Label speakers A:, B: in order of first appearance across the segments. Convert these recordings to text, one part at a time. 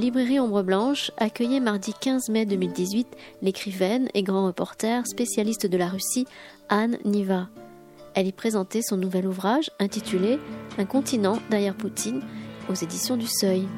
A: librairie Ombre Blanche accueillait mardi 15 mai 2018 l'écrivaine et grand reporter spécialiste de la Russie Anne Niva. Elle y présentait son nouvel ouvrage intitulé Un continent derrière Poutine aux éditions du Seuil.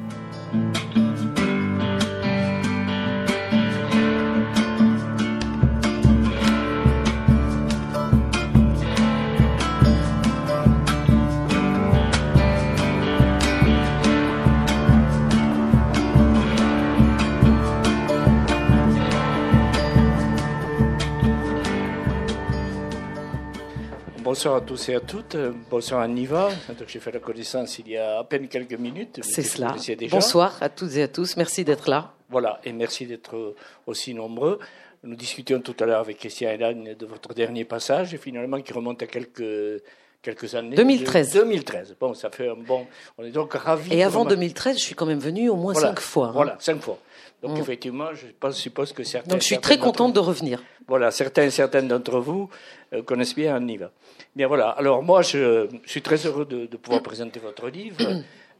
B: Bonsoir à tous et à toutes. Bonsoir à Niva. J'ai fait la connaissance il y a à peine quelques minutes.
C: C'est cela. Bonsoir à toutes et à tous. Merci d'être là.
B: Voilà, et merci d'être aussi nombreux. Nous discutions tout à l'heure avec Christian Hélène de votre dernier passage, et finalement qui remonte à quelques, quelques années.
C: 2013.
B: 2013. Bon, ça fait un bon. On est donc ravis.
C: Et avant 2013, je suis quand même venue au moins cinq fois. Hein.
B: Voilà, cinq fois. Donc mm. effectivement, je pense, suppose que certains.
C: Donc je suis très contente de revenir.
B: Voilà, certains et certaines d'entre vous euh, connaissent bien Niva. Bien voilà. Alors moi, je, suis très heureux de, pouvoir présenter votre livre.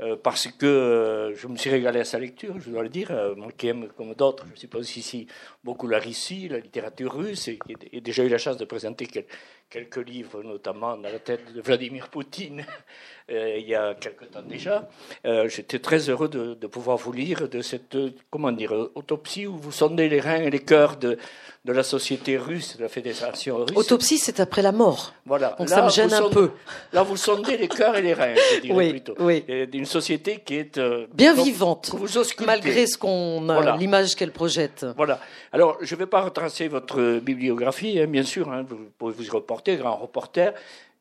B: Euh, parce que euh, je me suis régalé à sa lecture, je dois le dire. moi qui aime, comme d'autres, je suppose ici, beaucoup la Russie, la littérature russe, et, j'ai déjà eu la chance de présenter quelques livres, notamment dans la tête de Vladimir Poutine, il y a quelque temps déjà. J'étais très heureux de, de, pouvoir vous lire de cette, comment dire, autopsie où vous sondez les reins et les cœurs de, de la société russe, de la fédération russe.
C: Autopsie, c'est après la mort. Voilà. Donc ça me gêne un peu.
B: Là, vous sondez les cœurs et les reins, je dirais
C: oui,
B: plutôt.
C: Oui.
B: D'une société qui est euh,
C: bien vivante,
B: vous
C: malgré ce qu'on l'image qu'elle projette.
B: Voilà. Alors, je ne vais pas retracer votre bibliographie, hein, bien sûr. Hein, vous pouvez vous y reporter, grand reporter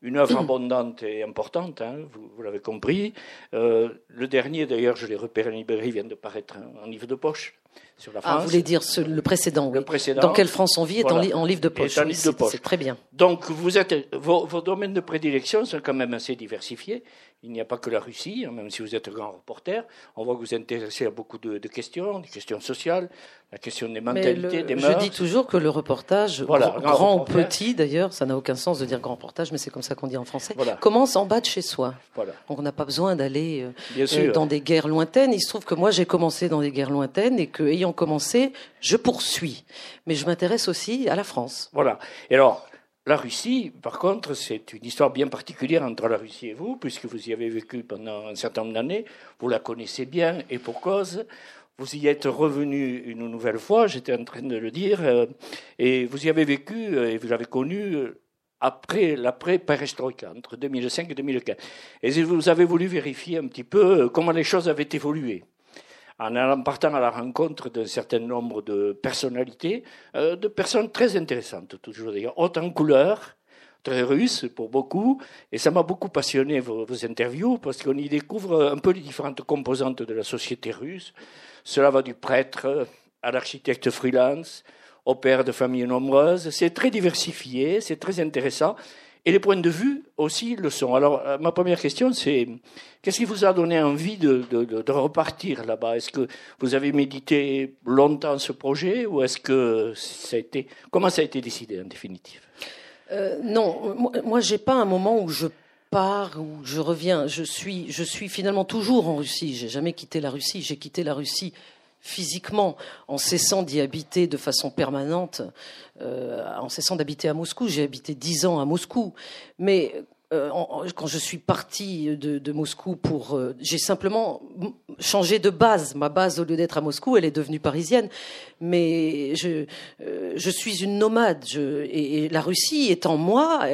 B: une œuvre abondante et importante, hein, vous, l'avez compris. Euh, le dernier, d'ailleurs, je l'ai repéré en librairie, vient de paraître en livre de poche. Sur la
C: France. Ah, vous voulez dire le précédent,
B: le précédent.
C: Dans quelle France on vit est en, livre de poche. C'est très bien.
B: Donc, vous êtes, vos, vos, domaines de prédilection sont quand même assez diversifiés. Il n'y a pas que la Russie, hein, même si vous êtes un grand reporter. On voit que vous vous intéressez à beaucoup de, questions, des questions sociales, la question des mentalités, des mœurs.
C: Je dis toujours que le reportage, grand, ou petit d'ailleurs, ça n'a aucun sens de dire grand reportage, mais c'est comme ça qu'on dit en français, commence en bas de chez soi. Voilà. On n'a pas besoin d'aller euh, euh, dans des guerres lointaines. Il se trouve que moi j'ai commencé dans des guerres lointaines et que, ayant commencé, je poursuis. Mais je m'intéresse aussi à la France.
B: Voilà. Et alors, la Russie, par contre, c'est une histoire bien particulière entre la Russie et vous, puisque vous y avez vécu pendant un certain nombre d'années, vous la connaissez bien et pour cause. Vous y êtes revenu une nouvelle fois, j'étais en train de le dire, euh, et vous y avez vécu euh, et vous l'avez connu euh, après l'après-perestroïka, entre 2005 et 2015. Et vous avez voulu vérifier un petit peu comment les choses avaient évolué en partant à la rencontre d'un certain nombre de personnalités, euh, de personnes très intéressantes, toujours d'ailleurs, hautes en couleur, très russes pour beaucoup, et ça m'a beaucoup passionné vos, interviews, parce qu'on y découvre un peu les différentes composantes de la société russe. Cela va du prêtre à l'architecte freelance, au père de familles nombreuses. C'est très diversifié, c'est très intéressant. Et les points de vue aussi le sont. Alors, euh, ma première question, c'est qu'est-ce qui vous a donné envie de, repartir là-bas? Est-ce que vous avez médité longtemps ce projet ou est-ce que ça a été. Comment ça a été décidé en définitive?
C: Euh, Non, moi, je j'ai pas un moment où je pars, où je reviens. Je suis, je suis finalement toujours en Russie. J'ai jamais quitté la Russie. J'ai quitté la Russie physiquement, en cessant d'y habiter de façon permanente, euh, en cessant d'habiter à Moscou. J'ai habité dix ans à Moscou, mais euh, quand je suis partie de, Moscou pour, euh, j'ai simplement changé de base. Ma base, au lieu d'être à Moscou, elle est devenue parisienne. Mais je, euh, je suis une nomade. Et, la Russie est en moi.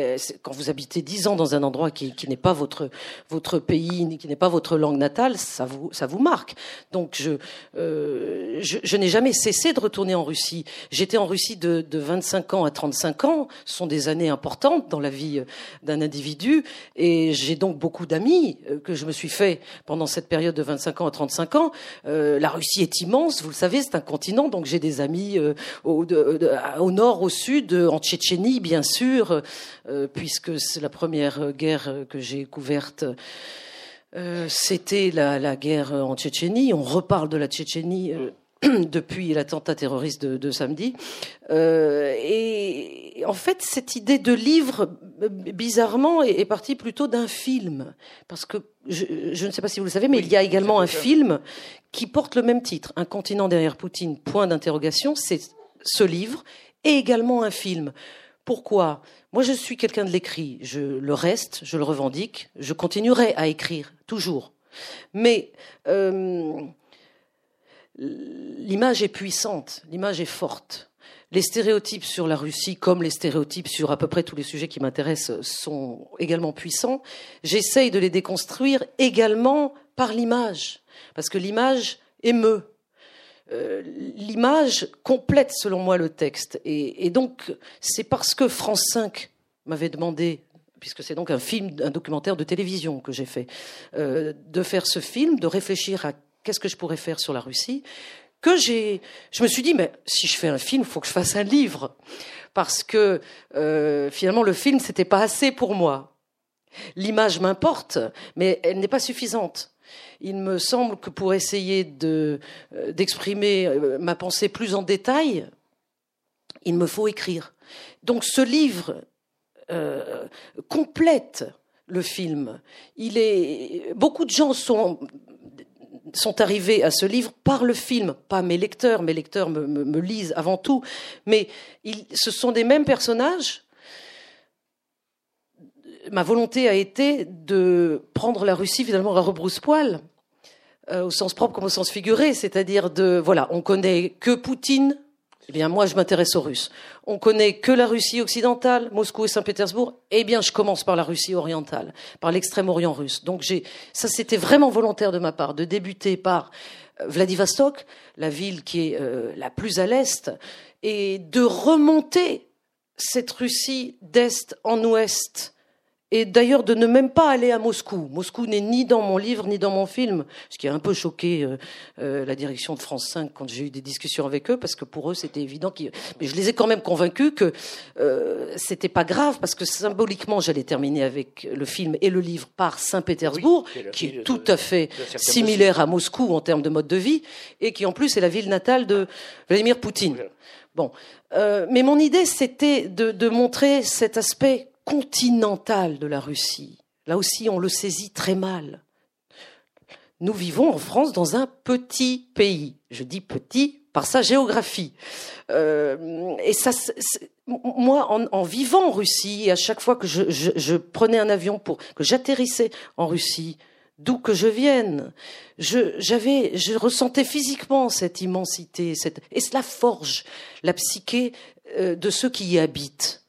C: Quand vous habitez dix ans dans un endroit qui, n'est pas votre votre pays, qui n'est pas votre langue natale, ça vous ça vous marque. Donc je je, je n'ai jamais cessé de retourner en Russie. J'étais en Russie de, de 25 ans à 35 ans. Ce sont des années importantes dans la vie d'un individu et j'ai donc beaucoup d'amis euh, que je me suis fait pendant cette période de 25 ans à 35 ans. Euh, la Russie est immense, vous le savez, c'est un continent, donc j'ai des amis euh, au, nord, au sud, en Tchétchénie, bien sûr, puisque c'est la première guerre que j'ai couverte. C'était la, guerre en Tchétchénie. On reparle de la Tchétchénie depuis l'attentat terroriste de, samedi. Euh, et en fait, cette idée de livre, bizarrement, est, partie plutôt d'un film. Parce que, je, ne sais pas si vous le savez, mais il y a également un film qui porte le même titre, Un continent derrière Poutine, point d'interrogation. C'est ce livre et également un film. Pourquoi? Moi, je suis quelqu'un de l'écrit. Je le reste, je le revendique. Je continuerai à écrire, toujours. Mais... Euh, l'image est puissante, l'image est forte. Les stéréotypes sur la Russie, comme les stéréotypes sur à peu près tous les sujets qui m'intéressent, sont également puissants. J'essaye de les déconstruire également par l'image, parce que l'image émeut. Euh, l'image complète, selon moi, le texte. Et, donc, c'est parce que France 5 m'avait demandé puisque c'est donc un film, un documentaire de télévision que j'ai fait, euh, de faire ce film, de réfléchir à qu'est-ce que je pourrais faire sur la Russie que j'ai, je me suis dit, mais si je fais un film, il faut que je fasse un livre, parce que euh, finalement le film c'était pas assez pour moi. L'image m'importe, mais elle n'est pas suffisante. Il me semble que pour essayer de euh, d'exprimer euh, ma pensée plus en détail, il me faut écrire. Donc ce livre complète le film. Il est beaucoup de gens sont sont arrivés à ce livre par le film, pas mes lecteurs, mes lecteurs me, lisent avant tout, mais ce sont des mêmes personnages. Ma volonté a été de prendre la Russie finalement à rebrousse-poil, euh, au sens propre comme au sens figuré, c'est-à-dire de voilà, on connaît que Poutine, eh bien, moi, je m'intéresse aux Russes. On connaît que la Russie occidentale, Moscou et Saint-Pétersbourg. Eh bien, je commence par la Russie orientale, par l'extrême-orient russe. Donc, j'ai, ça, c'était vraiment volontaire de ma part, de débuter par euh, Vladivostok, la ville qui est euh, la plus à l'est, et de remonter cette Russie d'est en ouest et d'ailleurs de ne même pas aller à Moscou. Moscou n'est ni dans mon livre ni dans mon film, ce qui a un peu choqué euh, euh, la direction de France 5 quand j'ai eu des discussions avec eux, parce que pour eux c'était évident. Qu'ils... Mais je les ai quand même convaincus que euh, c'était pas grave, parce que symboliquement j'allais terminer avec le film et le livre par Saint-Pétersbourg, qui est tout à fait similaire à Moscou en termes de mode de vie, et qui en plus est la ville natale de Vladimir Poutine. Bon, euh, mais mon idée c'était de, de montrer cet aspect continentale de la Russie. Là aussi, on le saisit très mal. Nous vivons en France dans un petit pays. Je dis petit par sa géographie. Euh, et ça, moi, en, vivant en Russie, à chaque fois que je, prenais un avion pour que j'atterrissais en Russie, d'où que je vienne, je, j'avais, je ressentais physiquement cette immensité, et cela forge la psyché euh, de ceux qui y habitent.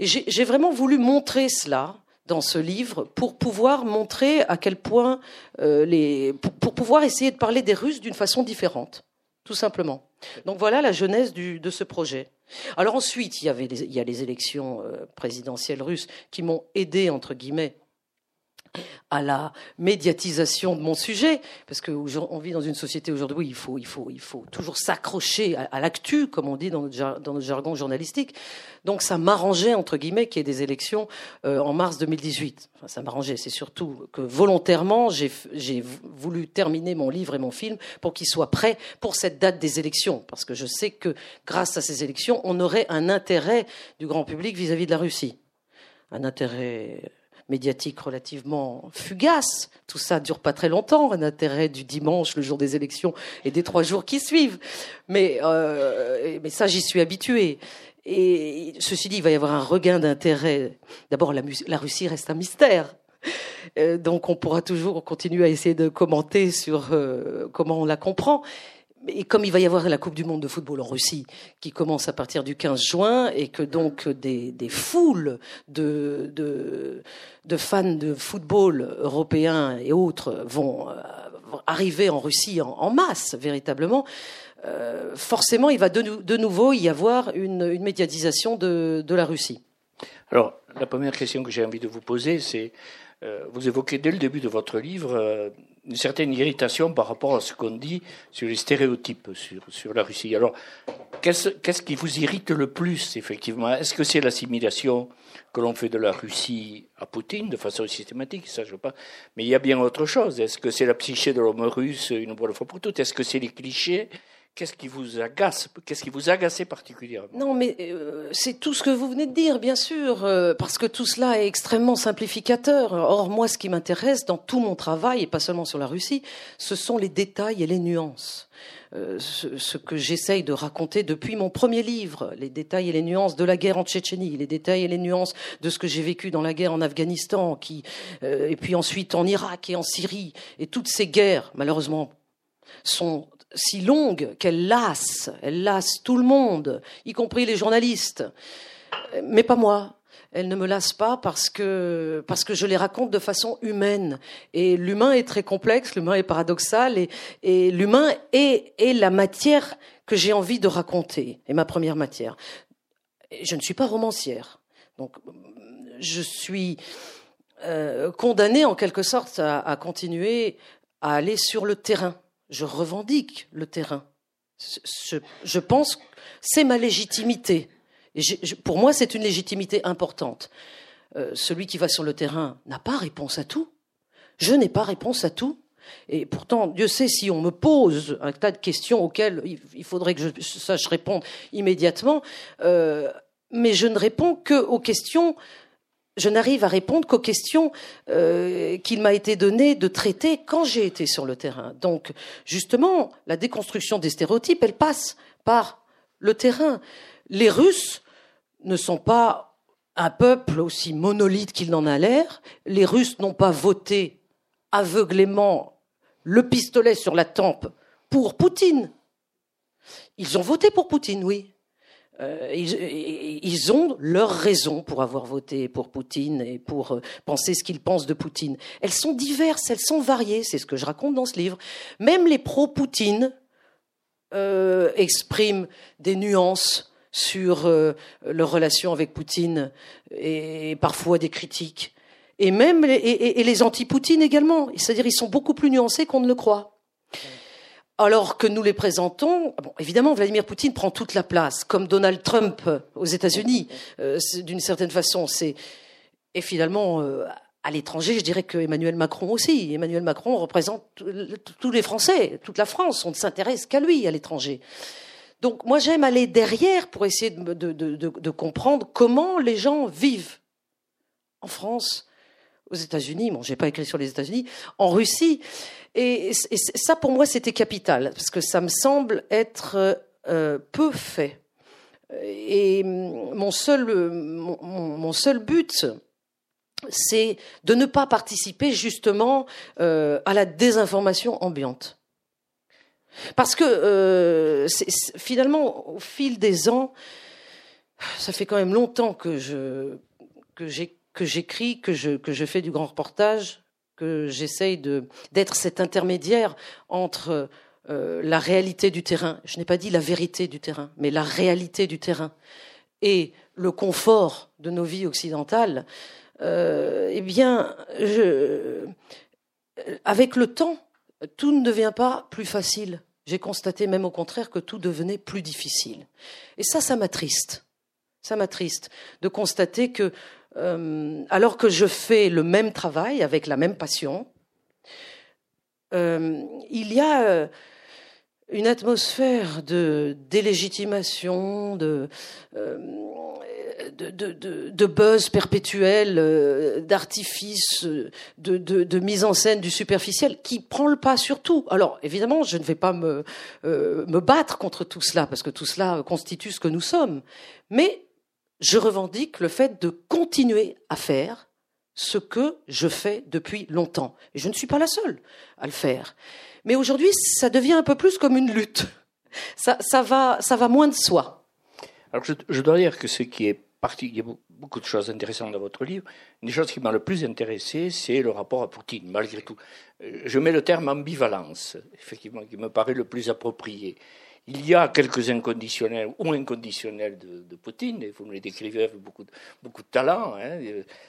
C: Et j'ai vraiment voulu montrer cela dans ce livre pour pouvoir montrer à quel point euh, les pour, pouvoir essayer de parler des Russes d'une façon différente, tout simplement. Donc voilà la genèse de ce projet. Alors ensuite, il y il y a les élections euh, présidentielles russes qui m'ont aidé entre guillemets à la médiatisation de mon sujet, parce qu'on vit dans une société aujourd'hui où il faut, il faut, il faut toujours s'accrocher à, l'actu, comme on dit dans notre, jargon journalistique. Donc ça m'arrangeait, entre guillemets, qu'il y ait des élections euh, en mars 2018. Enfin, ça m'arrangeait, c'est surtout que volontairement, j'ai voulu terminer mon livre et mon film pour qu'ils soient prêts pour cette date des élections, parce que je sais que grâce à ces élections, on aurait un intérêt du grand public vis à -vis de la Russie. Un intérêt médiatique relativement fugace. Tout ça dure pas très longtemps, un intérêt du dimanche, le jour des élections, et des trois jours qui suivent. Mais, euh, mais ça, j'y suis habituée. Et ceci dit, il va y avoir un regain d'intérêt. D'abord, la, la, Russie reste un mystère. Euh, donc, on pourra toujours continuer à essayer de commenter sur euh, comment on la comprend et comme il va y avoir la Coupe du Monde de football en Russie qui commence à partir du 15 juin et que donc des, foules de, de, fans de football européens et autres vont euh, arriver en Russie en, masse véritablement, euh, forcément il va de, nouveau y avoir une, médiatisation de, de la Russie.
B: Alors la première question que j'ai envie de vous poser c'est euh, vous évoquez dès le début de votre livre une certaine irritation par rapport à ce qu'on dit sur les stéréotypes sur, sur la Russie. Alors, qu'est-ce qui vous irrite le plus, effectivement? Est-ce que c'est l'assimilation que l'on fait de la Russie à Poutine de façon systématique? Ça, je sais pas. Mais il y a bien autre chose. Est-ce que c'est la psyché de l'homme russe une bonne fois pour toutes? Est-ce que c'est les clichés Qu'est-ce qui vous agace Qu'est-ce qui vous agacait particulièrement?
C: Non, mais euh, c'est tout ce que vous venez de dire, bien sûr, euh, parce que tout cela est extrêmement simplificateur. Or, moi, ce qui m'intéresse dans tout mon travail, et pas seulement sur la Russie, ce sont les détails et les nuances. Euh, ce, que j'essaye de raconter depuis mon premier livre, les détails et les nuances de la guerre en Tchétchénie, les détails et les nuances de ce que j'ai vécu dans la guerre en Afghanistan, et puis ensuite en Irak et en Syrie, et toutes ces guerres, malheureusement, sont si longue qu'elle lasse, elle lasse tout le monde, y compris les journalistes. Mais pas moi. Elle ne me lasse pas parce que parce que je les raconte de façon humaine. Et l'humain est très complexe, l'humain est paradoxal, et, l'humain est, la matière que j'ai envie de raconter, et ma première matière. Je ne suis pas romancière, donc je suis euh, condamnée en quelque sorte à continuer à aller sur le terrain je revendique le terrain. Je, pense c'est ma légitimité. Pour moi, c'est une légitimité importante. Euh, celui qui va sur le terrain n'a pas réponse à tout. Je n'ai pas réponse à tout. Et pourtant, Dieu sait si on me pose un tas de questions auxquelles il faudrait que je sache répondre immédiatement, euh, mais je ne réponds que aux questions je n'arrive à répondre qu'aux questions euh, qu'il m'a été donné de traiter quand j'ai été sur le terrain. Donc, justement, la déconstruction des stéréotypes, elle passe par le terrain. Les Russes ne sont pas un peuple aussi monolithe qu'il n'en a l'air. Les Russes n'ont pas voté aveuglément le pistolet sur la tempe pour Poutine. Ils ont voté pour Poutine, oui. Euh, ils, ont leurs raisons pour avoir voté pour Poutine et pour euh, penser ce qu'ils pensent de Poutine. Elles sont diverses, elles sont variées, c'est ce que je raconte dans ce livre. Même les pro-Poutine euh, expriment des nuances sur leur relation avec Poutine et, parfois des critiques. Et même les, et les anti-Poutine également. C'est-à-dire ils sont beaucoup plus nuancés qu'on ne le croit alors que nous les présentons, bon, évidemment, Vladimir Poutine prend toute la place, comme Donald Trump aux États-Unis, euh, d'une certaine façon. Et finalement euh, à l'étranger, je dirais que Emmanuel Macron aussi. Emmanuel Macron représente tous les Français, toute la France. On ne s'intéresse qu'à lui à l'étranger. Donc moi, j'aime aller derrière pour essayer de comprendre comment les gens vivent en France, aux États-Unis. Bon, j'ai pas écrit sur les États-Unis, en Russie. Et, ça, pour moi, c'était capital, parce que ça me semble être euh, peu fait. Et mon seul, mon, seul but, c'est de ne pas participer justement euh, à la désinformation ambiante. Parce que euh, finalement, au fil des ans, ça fait quand même longtemps que je que j'écris, que je que je fais du grand reportage, que j'essaye d'être cet intermédiaire entre euh, la réalité du terrain, je n'ai pas dit la vérité du terrain, mais la réalité du terrain, et le confort de nos vies occidentales, euh, eh bien, avec le temps, tout ne devient pas plus facile. J'ai constaté même au contraire que tout devenait plus difficile. Et ça, ça m'attriste. Ça m'attriste de constater que euh, alors que je fais le même travail avec la même passion, euh, il y a euh, une atmosphère de délégitimation, de, buzz perpétuel, d'artifice, de, de, mise en scène du superficiel qui prend le pas sur tout. Alors évidemment, je ne vais pas me, me battre contre tout cela parce que tout cela constitue ce que nous sommes, mais je revendique le fait de continuer à faire ce que je fais depuis longtemps. Et je ne suis pas la seule à le faire. Mais aujourd'hui, ça devient un peu plus comme une lutte. Ça, va, moins de soi.
B: Alors, je, dois dire que ce qui est parti, il y a beaucoup de choses intéressantes dans votre livre. Une des choses qui m'a le plus intéressé, c'est le rapport à Poutine, malgré tout. Euh, je mets le terme ambivalence, effectivement, qui me paraît le plus approprié. Il y a quelques inconditionnels ou inconditionnels de, Poutine, et vous me les décrivez avec beaucoup de, talent, hein,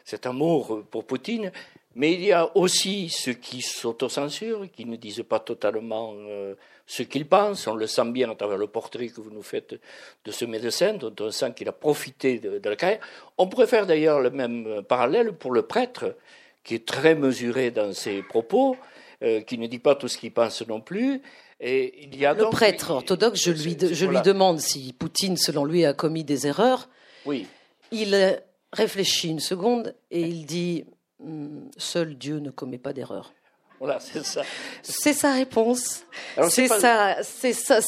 B: cet amour pour Poutine, mais il y a aussi ceux qui s'autocensurent, qui ne disent pas totalement euh, ce qu'ils pensent. On le sent bien à travers le portrait que vous nous faites de ce médecin, dont on sent qu'il a profité de, la carrière. On pourrait faire d'ailleurs le même parallèle pour le prêtre qui est très mesuré dans ses propos, euh, qui ne dit pas tout ce qu'il pense non plus. Et il y a
C: le prêtre orthodoxe, je lui, je lui demande si Poutine, selon lui, a commis des erreurs.
B: Oui.
C: Il réfléchit une seconde et il dit hmm, Seul Dieu ne commet pas d'erreurs.
B: Voilà, c'est ça.
C: C'est sa réponse. C'est ça, c'est ça.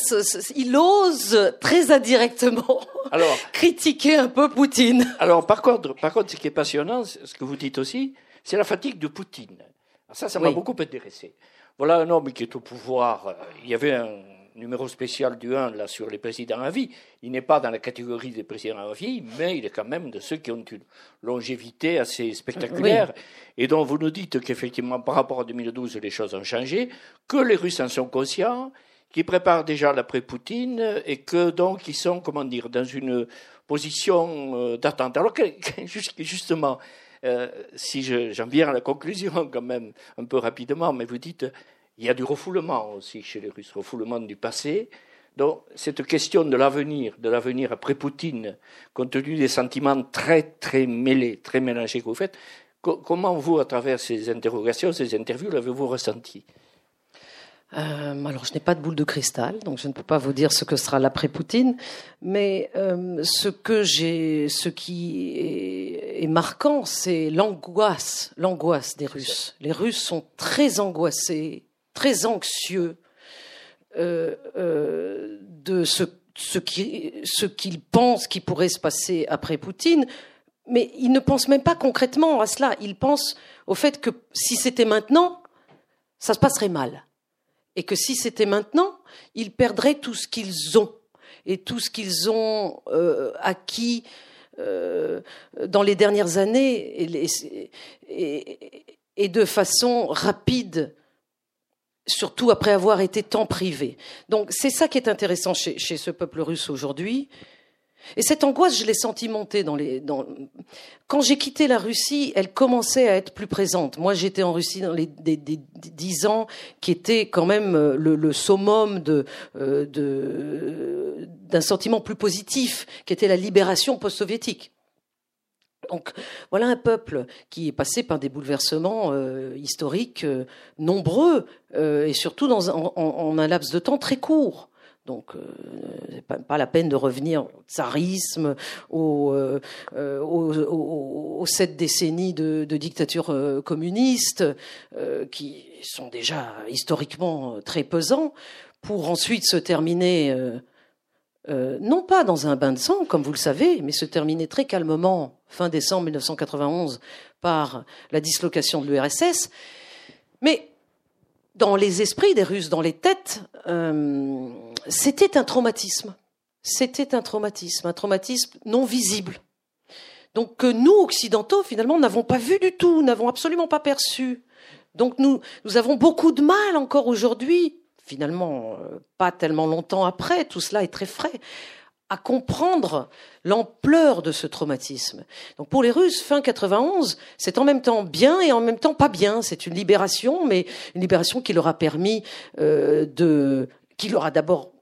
C: Il ose très indirectement alors, critiquer un peu Poutine.
B: Alors, par contre, par contre, ce qui est passionnant, ce que vous dites aussi, c'est la fatigue de Poutine. ça, ça m'a beaucoup intéressé. Voilà un homme qui est au pouvoir. Il y avait un numéro spécial du 1 là, sur les présidents à vie. Il n'est pas dans la catégorie des présidents à vie, mais il est quand même de ceux qui ont une longévité assez spectaculaire. Et dont vous nous dites qu'effectivement, par rapport à 2012, les choses ont changé, que les Russes en sont conscients, qu'ils préparent déjà l'après-Poutine et que donc ils sont, comment dire, dans une position euh, d'attente. Alors que, justement, euh, si j'en viens à la conclusion quand même un peu rapidement, mais vous dites il y a du refoulement aussi chez les Russes, refoulement du passé. Donc, cette question de l'avenir, de l'avenir après Poutine, compte tenu des sentiments très, très mêlés, très mélangés que vous faites, comment vous, à travers ces interrogations, ces interviews, l'avez-vous ressenti?
C: Euh, alors, je n'ai pas de boule de cristal, donc je ne peux pas vous dire ce que sera l'après Poutine, mais euh, ce que j'ai, ce qui est, est marquant, c'est l'angoisse, l'angoisse des Russes. Les Russes sont très angoissés très anxieux euh, euh, de ce, ce qu'ils pensent qui pourrait se passer après Poutine, mais ils ne pensent même pas concrètement à cela. Ils pensent au fait que si c'était maintenant, ça se passerait mal. Et que si c'était maintenant, ils perdraient tout ce qu'ils ont et tout ce qu'ils ont euh, acquis dans les dernières années et, de façon rapide surtout après avoir été tant privé. Donc c'est ça qui est intéressant chez, ce peuple russe aujourd'hui. Et cette angoisse, je l'ai sentie monter dans les. Quand j'ai quitté la Russie, elle commençait à être plus présente. Moi, j'étais en Russie dans les dix ans, qui était quand même euh, le, le summum euh, d'un sentiment plus positif, qui était la libération post-soviétique. Donc voilà un peuple qui est passé par des bouleversements euh, historiques nombreux et surtout dans, en, un laps de temps très court. Donc, pas, pas, la peine de revenir au tsarisme, aux, aux, sept décennies de, de dictature communiste, qui sont déjà historiquement très pesants, pour ensuite se terminer, non pas dans un bain de sang, comme vous le savez, mais se terminer très calmement fin décembre 1991 par la dislocation de l'URSS. Mais dans les esprits des Russes, dans les têtes, euh, c'était un traumatisme. C'était un traumatisme, un traumatisme non visible. Donc que nous, occidentaux, finalement, n'avons pas vu du tout, n'avons absolument pas perçu. Donc nous, nous avons beaucoup de mal encore aujourd'hui, finalement, euh, pas tellement longtemps après, tout cela est très frais, à comprendre l'ampleur de ce traumatisme. Donc pour les Russes, fin 91, c'est en même temps bien et en même temps pas bien. C'est une libération, mais une libération qui leur a permis euh, de, qui leur a d'abord,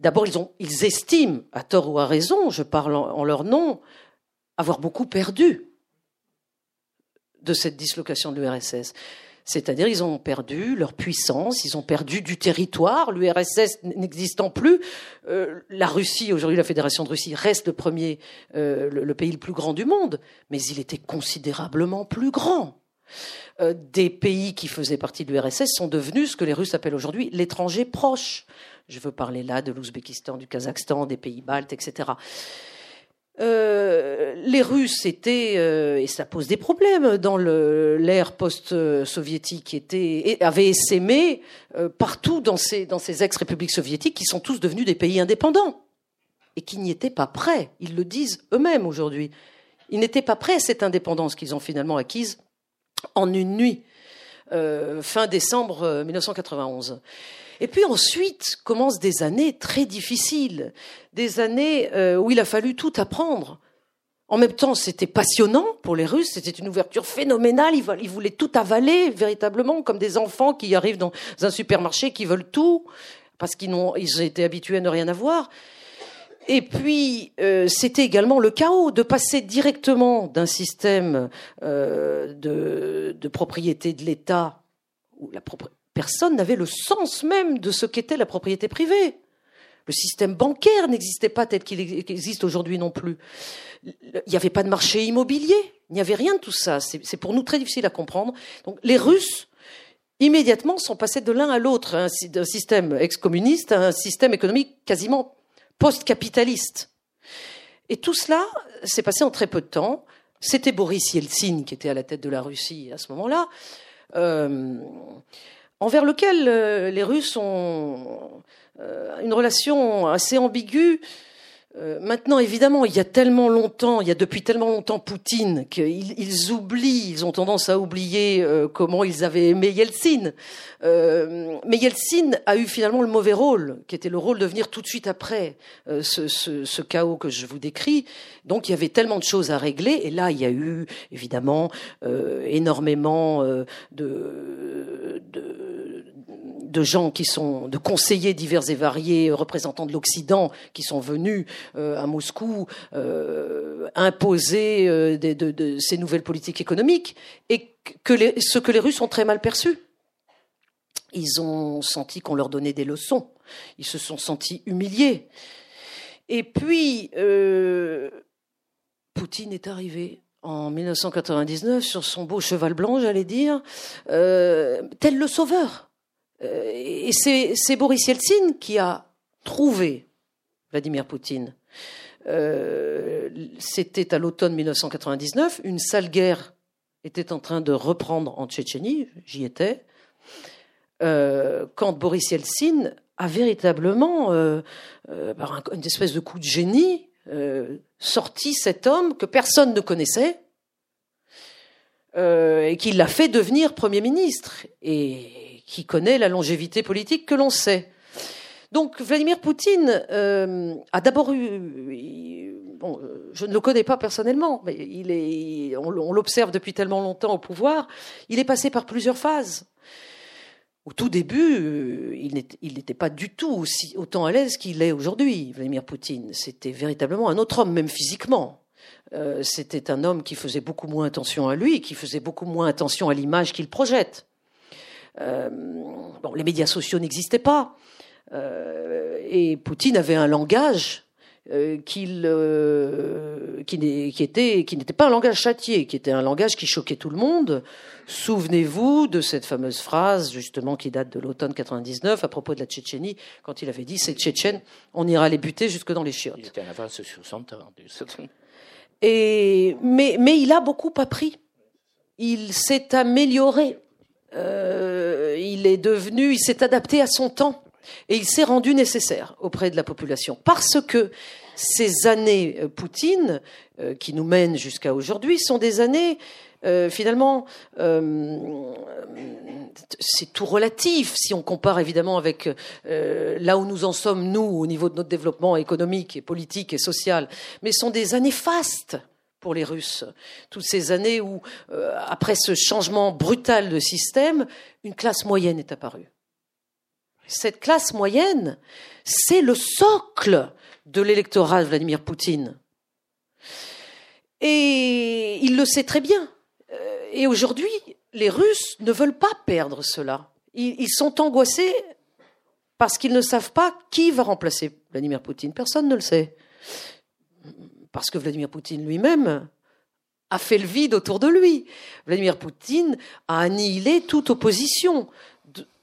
C: d'abord ils ont, ils estiment, à tort ou à raison, je parle en leur nom, avoir beaucoup perdu de cette dislocation de l'URSS. C'est-à-dire ils ont perdu leur puissance, ils ont perdu du territoire, l'URSS n'existant plus. Euh, la Russie, aujourd'hui la Fédération de Russie, reste le premier, euh, le, pays le plus grand du monde, mais il était considérablement plus grand. Euh, des pays qui faisaient partie de l'URSS sont devenus ce que les Russes appellent aujourd'hui l'étranger proche. Je veux parler là de l'Ouzbékistan, du Kazakhstan, des pays baltes, etc. Euh, les Russes étaient, euh, et ça pose des problèmes dans l'ère post-soviétique, avaient essaimé euh, partout dans ces, dans ces ex-républiques soviétiques qui sont tous devenus des pays indépendants et qui n'y étaient pas prêts. Ils le disent eux-mêmes aujourd'hui. Ils n'étaient pas prêts à cette indépendance qu'ils ont finalement acquise en une nuit, fin décembre 1991. Et puis ensuite commencent des années très difficiles, des années euh, où il a fallu tout apprendre. En même temps, c'était passionnant pour les Russes, c'était une ouverture phénoménale, ils voulaient tout avaler véritablement, comme des enfants qui arrivent dans un supermarché, qui veulent tout, parce qu'ils ont, ils été habitués à ne rien avoir. Et puis, euh, c'était également le chaos de passer directement d'un système euh, de, de, propriété de l'État où la personne n'avait le sens même de ce qu'était la propriété privée. Le système bancaire n'existait pas tel qu'il existe aujourd'hui non plus. Il n'y avait pas de marché immobilier, il n'y avait rien de tout ça. C'est pour nous très difficile à comprendre. Donc les Russes, immédiatement, sont passés de l'un à l'autre, d'un système ex-communiste à un système économique quasiment post-capitaliste. Et tout cela s'est passé en très peu de temps. C'était Boris Yeltsin qui était à la tête de la Russie à ce moment-là, euh, envers lequel euh, les Russes ont euh, une relation assez ambiguë euh, maintenant, évidemment, il y a tellement longtemps, il y a depuis tellement longtemps Poutine qu'ils ils oublient, ils ont tendance à oublier euh, comment ils avaient aimé Yeltsin. Euh, mais Yeltsin a eu finalement le mauvais rôle, qui était le rôle de venir tout de suite après ce, ce, ce, chaos que je vous décris. Donc, il y avait tellement de choses à régler, et là, il y a eu évidemment énormément de de gens qui sont de conseillers divers et variés, représentants de l'Occident, qui sont venus euh, à Moscou euh, imposer euh, ces nouvelles politiques économiques, et que ce que les Russes ont très mal perçu. Ils ont senti qu'on leur donnait des leçons. Ils se sont sentis humiliés. Et puis, Poutine est arrivé en 1999 sur son beau cheval blanc, j'allais dire, tel le sauveur. Et c'est Boris Yeltsin qui a trouvé Vladimir Poutine. Euh, c'était à l'automne 1999, une sale guerre était en train de reprendre en Tchétchénie, j'y étais, euh, quand Boris Yeltsin a véritablement, euh, par une espèce de coup de génie, sorti cet homme que personne ne connaissait et qui l'a fait devenir Premier ministre. Et qui connaît la longévité politique que l'on sait. Donc Vladimir Poutine euh, a d'abord eu, bon, euh, je ne le connais pas personnellement, mais il est, on, l'observe depuis tellement longtemps au pouvoir. Il est passé par plusieurs phases. Au tout début, euh, il n'était pas du tout aussi autant à l'aise qu'il est aujourd'hui, Vladimir Poutine. C'était véritablement un autre homme, même physiquement. C'était un homme qui faisait beaucoup moins attention à lui, qui faisait beaucoup moins attention à l'image qu'il projette. Bon, les médias sociaux n'existaient pas. Euh, et Poutine avait un langage euh, qu'il, euh, qui, qui, était, qui n'était pas un langage châtié, qui était un langage qui choquait tout le monde. Souvenez-vous de cette fameuse phrase, justement, qui date de l'automne 99, à propos de la Tchétchénie, quand il avait dit, ces Tchétchènes, on ira les buter jusque dans les chiottes.
B: Il était en avance sur son temps.
C: Et, mais, mais il a beaucoup appris. Il s'est amélioré. Il est devenu, il s'est adapté à son temps. Et il s'est rendu nécessaire auprès de la population. Parce que ces années euh, Poutine, euh, qui nous mènent jusqu'à aujourd'hui, sont des années euh, finalement, c'est tout relatif. Si on compare évidemment avec là où nous en sommes nous au niveau de notre développement économique et politique et social, mais sont des années fastes pour les Russes. Toutes ces années où, après ce changement brutal de système, une classe moyenne est apparue cette classe moyenne, c'est le socle de l'électorat de Vladimir Poutine. Et il le sait très bien. Euh, et aujourd'hui, les Russes ne veulent pas perdre cela. Ils sont angoissés parce qu'ils ne savent pas qui va remplacer Vladimir Poutine. Personne ne le sait. Parce que Vladimir Poutine lui-même a fait le vide autour de lui. Vladimir Poutine a annihilé toute opposition.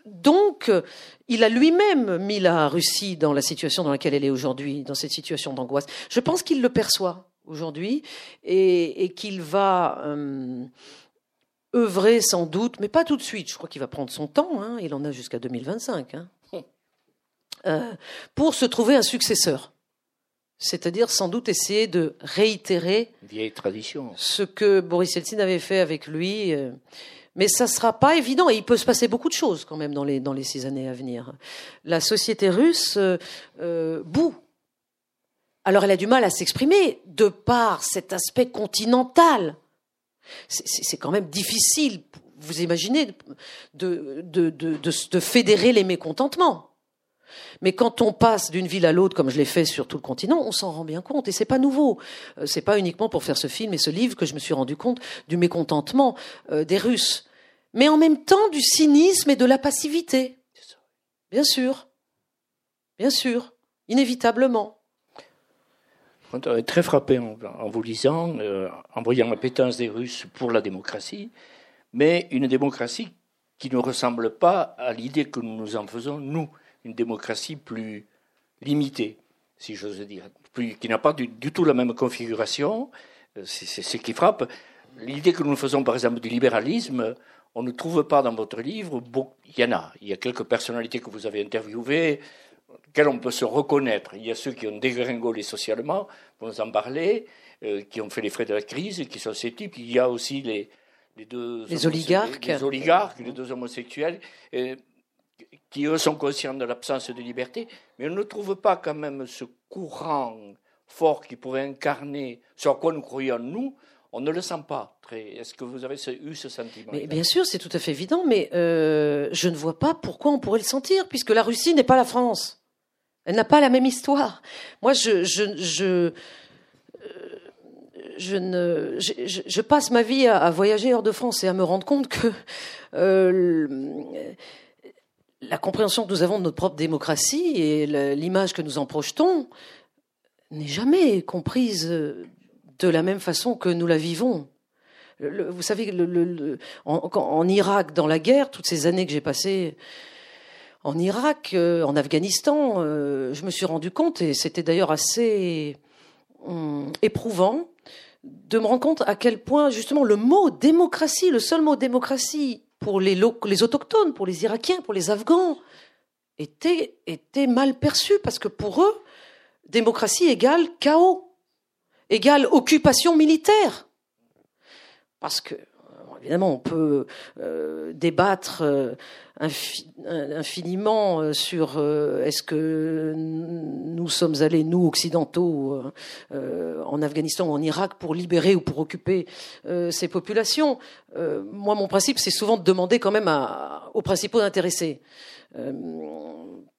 C: Donc, il a lui-même mis la Russie dans la situation dans laquelle elle est aujourd'hui, dans cette situation d'angoisse. Je pense qu'il le perçoit aujourd'hui et, qu'il va euh, œuvrer sans doute, mais pas tout de suite. Je crois qu'il va prendre son temps. Hein, il en a jusqu'à 2025 hein, euh, pour se trouver un successeur. C'est-à-dire sans doute essayer de réitérer
B: vieille tradition.
C: ce que Boris Yeltsin avait fait avec lui. Euh, mais ça ne sera pas évident et il peut se passer beaucoup de choses quand même dans les, dans les six années à venir. La société russe euh, euh bout. Alors elle a du mal à s'exprimer de par cet aspect continental. C'est quand même difficile, vous imaginez, de, de, de, de fédérer les mécontentements. Mais quand on passe d'une ville à l'autre, comme je l'ai fait sur tout le continent, on s'en rend bien compte. Et c'est pas nouveau. Euh, c'est pas uniquement pour faire ce film et ce livre que je me suis rendu compte du mécontentement euh, des Russes, mais en même temps du cynisme et de la passivité. Bien sûr, bien sûr, inévitablement.
B: Très frappé en, vous lisant, euh, en voyant l'appétence des Russes pour la démocratie, mais une démocratie qui ne ressemble pas à l'idée que nous nous en faisons, nous une démocratie plus limitée, si j'ose dire, plus, qui n'a pas du, tout la même configuration. Euh, c'est ce qui frappe. L'idée que nous faisons, par exemple, du libéralisme, on ne trouve pas dans votre livre. il y en a. Il y a quelques personnalités que vous avez interviewées, auxquelles on peut se reconnaître. Il y a ceux qui ont dégringolé socialement, vous en parlez, euh, qui ont fait les frais de la crise, qui sont ces types. Il y a aussi les, les deux
C: les oligarques,
B: les, oligarques, les deux homosexuels qui eux sont conscients de l'absence de liberté, mais on ne trouve pas quand même ce courant fort qui pourrait incarner ce à quoi nous croyons nous, on ne le sent pas. Est-ce que vous avez eu ce sentiment
C: mais Bien sûr, c'est tout à fait évident, mais euh, je ne vois pas pourquoi on pourrait le sentir, puisque la Russie n'est pas la France. Elle n'a pas la même histoire. Moi, je, je, je, euh, je ne, je, passe ma vie à, voyager hors de France et à me rendre compte que euh, la compréhension que nous avons de notre propre démocratie et l'image que nous en projetons n'est jamais comprise de la même façon que nous la vivons. vous savez, en, Irak, dans la guerre, toutes ces années que j'ai passées en Irak, euh, en Afghanistan, euh, je me suis rendu compte, et c'était d'ailleurs assez hum, éprouvant, de me rendre compte à quel point justement le mot démocratie, le seul mot démocratie pour les, autochtones, pour les Irakiens, pour les Afghans, était, était mal perçu parce que pour eux, démocratie égale chaos, égale occupation militaire. Parce que, évidemment, on peut euh, débattre euh, infiniment euh, sur euh, est-ce que nous sommes allés, nous occidentaux, en Afghanistan ou en Irak pour libérer ou pour occuper ces populations. moi, mon principe, c'est souvent de demander quand même aux principaux intéressés.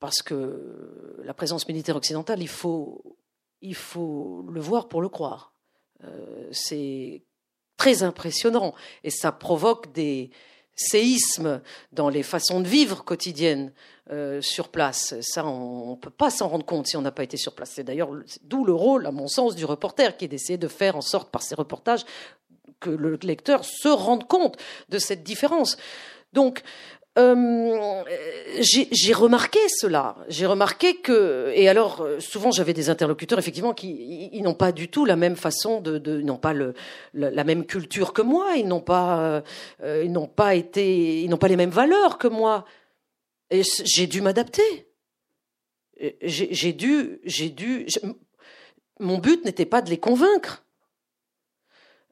C: parce que la présence militaire occidentale, il faut, il faut le voir pour le croire. c'est très impressionnant et ça provoque des, séisme dans les façons de vivre quotidiennes euh, sur place. Ça, on ne peut pas s'en rendre compte si on n'a pas été sur place. C'est d'ailleurs d'où le rôle, à mon sens, du reporter, qui est d'essayer de faire en sorte, par ses reportages, que le lecteur se rende compte de cette différence. Donc, euh, j'ai remarqué cela. J'ai remarqué que, et alors euh, souvent j'avais des interlocuteurs effectivement qui ils, n'ont pas du tout la même façon de, de n'ont pas le, la même culture que moi, ils n'ont pas, euh, ils n'ont pas été, ils n'ont pas les mêmes valeurs que moi. Et j'ai dû m'adapter. J'ai dû, j'ai dû. Mon but n'était pas de les convaincre.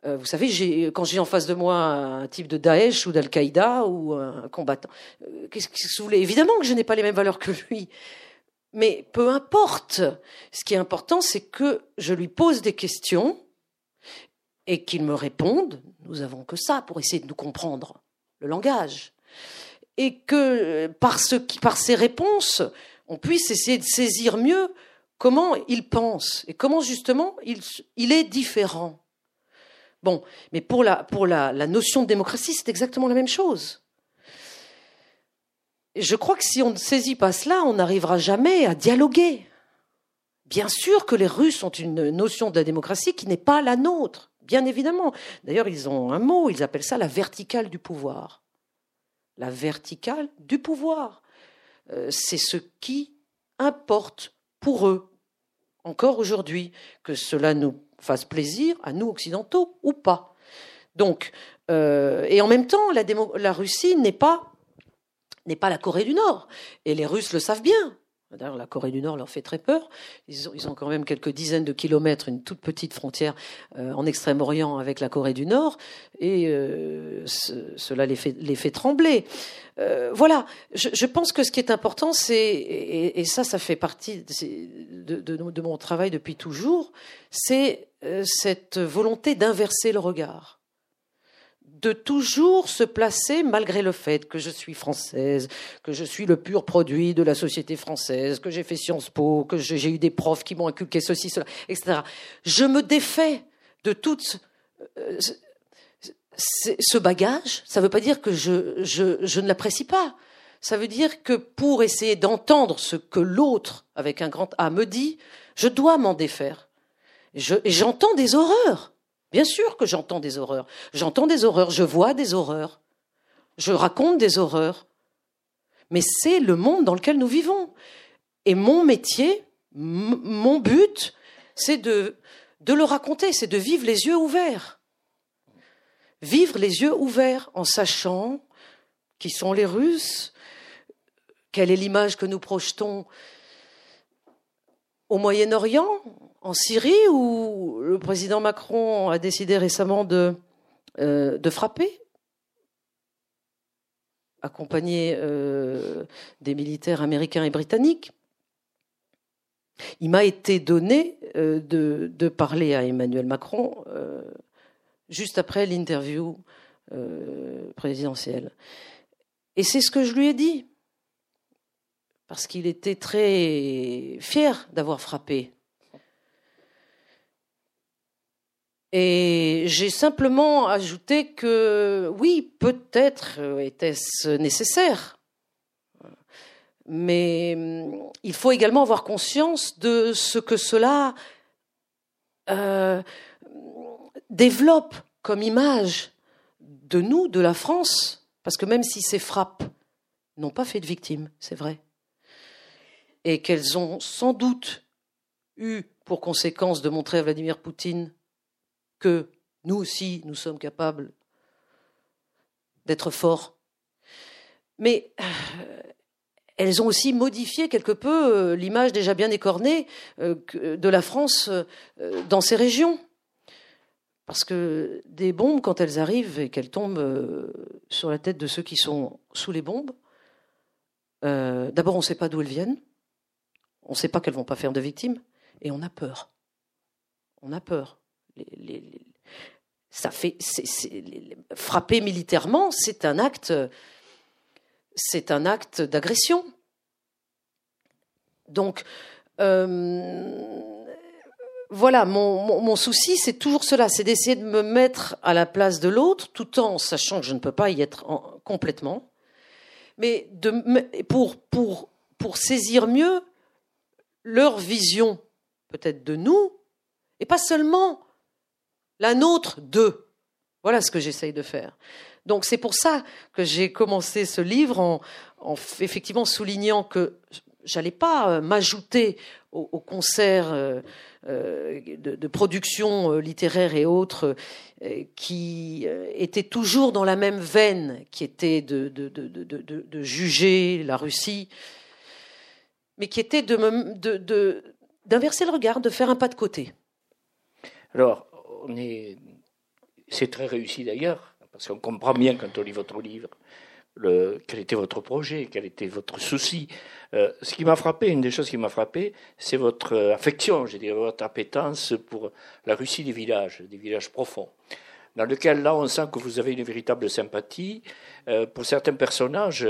C: Euh, vous savez, quand j'ai en face de moi un type de Daesh ou d'Al-Qaïda ou un combattant, euh, qu'est-ce que vous voulez? Évidemment que je n'ai pas les mêmes valeurs que lui. Mais peu importe. Ce qui est important, c'est que je lui pose des questions et qu'il me réponde. Nous avons que ça pour essayer de nous comprendre le langage. Et que par, ce, ces réponses, on puisse essayer de saisir mieux comment il pense et comment justement il est différent. Bon, mais pour la, pour la, notion de démocratie, c'est exactement la même chose. Je crois que si on ne saisit pas cela, on n'arrivera jamais à dialoguer. Bien sûr que les Russes ont une notion de la démocratie qui n'est pas la nôtre, bien évidemment. D'ailleurs, ils ont un mot, ils appellent ça la verticale du pouvoir. La verticale du pouvoir. Euh, c'est ce qui importe pour eux, encore aujourd'hui, que cela nous fasse plaisir à nous occidentaux ou pas. Donc, euh, et en même temps, la, Russie n'est pas n'est pas la Corée du Nord, et les Russes le savent bien. D'ailleurs, la Corée du Nord leur fait très peur. Ils ont, ils ont, quand même quelques dizaines de kilomètres, une toute petite frontière euh, en Extrême-Orient avec la Corée du Nord, et euh, cela les fait, les fait trembler. Euh, voilà, je, je, pense que ce qui est important, c'est, et, et, ça, ça fait partie de, de, de mon travail depuis toujours, c'est cette volonté d'inverser le regard de toujours se placer, malgré le fait que je suis française, que je suis le pur produit de la société française, que j'ai fait Sciences Po, que j'ai eu des profs qui m'ont inculqué ceci, cela, etc. Je me défais de tout euh, ce bagage. Ça ne veut pas dire que je, je ne l'apprécie pas. Ça veut dire que pour essayer d'entendre ce que l'autre, avec un grand A, me dit, je dois m'en défaire. J'entends des horreurs. Bien sûr que j'entends des horreurs. J'entends des horreurs, je vois des horreurs. Je raconte des horreurs. Mais c'est le monde dans lequel nous vivons. Et mon métier, mon but, c'est de, de le raconter, c'est de vivre les yeux ouverts. Vivre les yeux ouverts en sachant qui sont les Russes, quelle est l'image que nous projetons au Moyen-Orient, en Syrie, où le président Macron a décidé récemment de, euh, frapper, accompagné euh, des militaires américains et britanniques. Il m'a été donné euh, de, parler à Emmanuel Macron juste après l'interview présidentielle. Et c'est ce que je lui ai dit parce qu'il était très fier d'avoir frappé. Et j'ai simplement ajouté que oui, peut-être était-ce nécessaire, mais hum, il faut également avoir conscience de ce que cela euh, développe comme image de nous, de la France, parce que même si ces frappes n'ont pas fait de victimes, c'est vrai, et qu'elles ont sans doute eu pour conséquence de montrer à Vladimir Poutine que nous aussi, nous sommes capables d'être forts. Mais euh, elles ont aussi modifié quelque peu euh, l'image déjà bien écornée euh, de la France dans ces régions. Parce que des bombes, quand elles arrivent et qu'elles tombent sur la tête de ceux qui sont sous les bombes, d'abord on ne sait pas d'où elles viennent, on ne sait pas qu'elles vont pas faire de victimes, et on a peur. On a peur. Ça fait, frapper militairement, c'est un acte, c'est un acte d'agression. Donc, euh, voilà, mon, souci, c'est toujours cela, c'est d'essayer de me mettre à la place de l'autre, tout en sachant que je ne peux pas y être complètement, mais de, pour, pour, pour saisir mieux leur vision peut-être de nous, et pas seulement la nôtre d'eux. Voilà ce que j'essaye de faire. Donc c'est pour ça que j'ai commencé ce livre en, effectivement soulignant que j'allais pas euh, m'ajouter aux, concerts euh, euh, de, production littéraire et autres qui étaient toujours dans la même veine, qui était de, de juger la Russie, mais qui était de, d'inverser le regard, de faire un pas de côté.
B: Alors, c'est très réussi d'ailleurs, parce qu'on comprend bien quand on lit votre livre le, quel était votre projet, quel était votre souci. Euh, ce qui m'a frappé, une des choses qui m'a frappé, c'est votre affection, je dirais, votre appétence pour la Russie des villages, des villages profonds dans lequel là on sent que vous avez une véritable sympathie euh, pour certains personnages.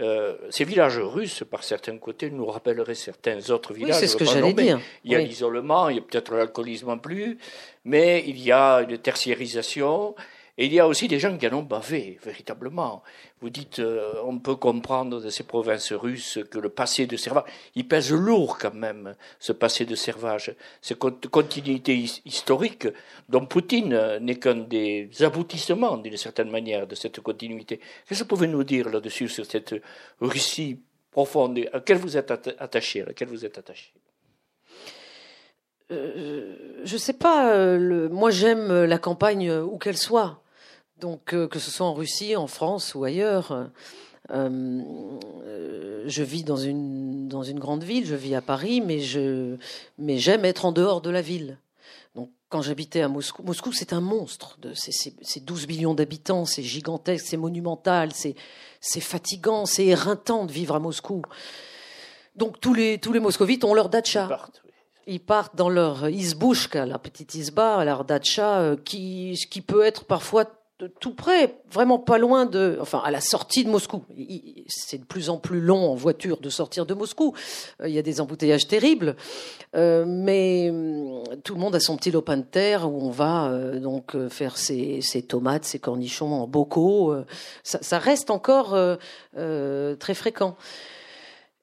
B: Euh, ces villages russes, par certains côtés, nous rappelleraient certains autres villages.
C: Oui, c'est ce que j'allais dire.
B: Il y a l'isolement, il y a peut-être l'alcoolisme en plus, mais il y a une tertiarisation, et il y a aussi des gens qui en ont bavé, véritablement. Vous dites, euh, on peut comprendre de ces provinces russes que le passé de servage, il pèse lourd quand même, ce passé de servage, cette continuité historique dont Poutine n'est qu'un des aboutissements, d'une certaine manière, de cette continuité. Qu'est-ce que vous pouvez nous dire là-dessus, sur cette Russie profonde, à laquelle vous êtes attaché, à laquelle vous êtes attaché?
C: Euh, je sais pas. Euh, moi, j'aime la campagne où qu'elle soit. Donc, euh, que ce soit en Russie, en France ou ailleurs, euh, je vis dans une, dans une grande ville, je vis à Paris, mais, je, mais j'aime être en dehors de la ville. Donc, quand j'habitais à Moscou, Moscou, c'est un monstre. C'est 12 millions d'habitants, c'est gigantesque, c'est monumental, c'est fatigant, c'est éreintant de vivre à Moscou. Donc, tous les, tous les moscovites ont leur dacha.
B: Ils partent,
C: Ils dans leur isbouchka, la petite isba, leur dacha, euh, qui, qui peut être parfois tout près, vraiment pas loin de, enfin à la sortie de Moscou. C'est de plus en plus long en voiture de sortir de Moscou. Euh, il y a des embouteillages terribles, euh, mais hum, tout le monde a son petit lopin de terre où on va euh, donc faire ses, tomates, ses cornichons en bocaux. Ça, reste encore très fréquent.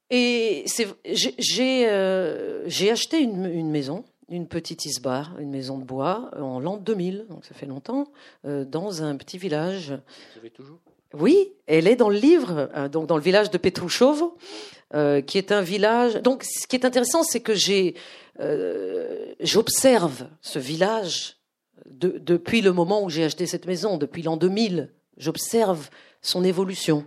C: Et j'ai acheté une maison une petite isbar, une maison de bois, en l'an 2000, donc ça fait longtemps, euh, dans un petit village.
B: Vous avez toujours?
C: Oui, elle est dans le livre, euh, donc dans le village de Petrouchov, euh, qui est un village. Donc, ce qui est intéressant, c'est que j'ai, j'observe ce village depuis le moment où j'ai acheté cette maison, depuis l'an 2000. J'observe son évolution.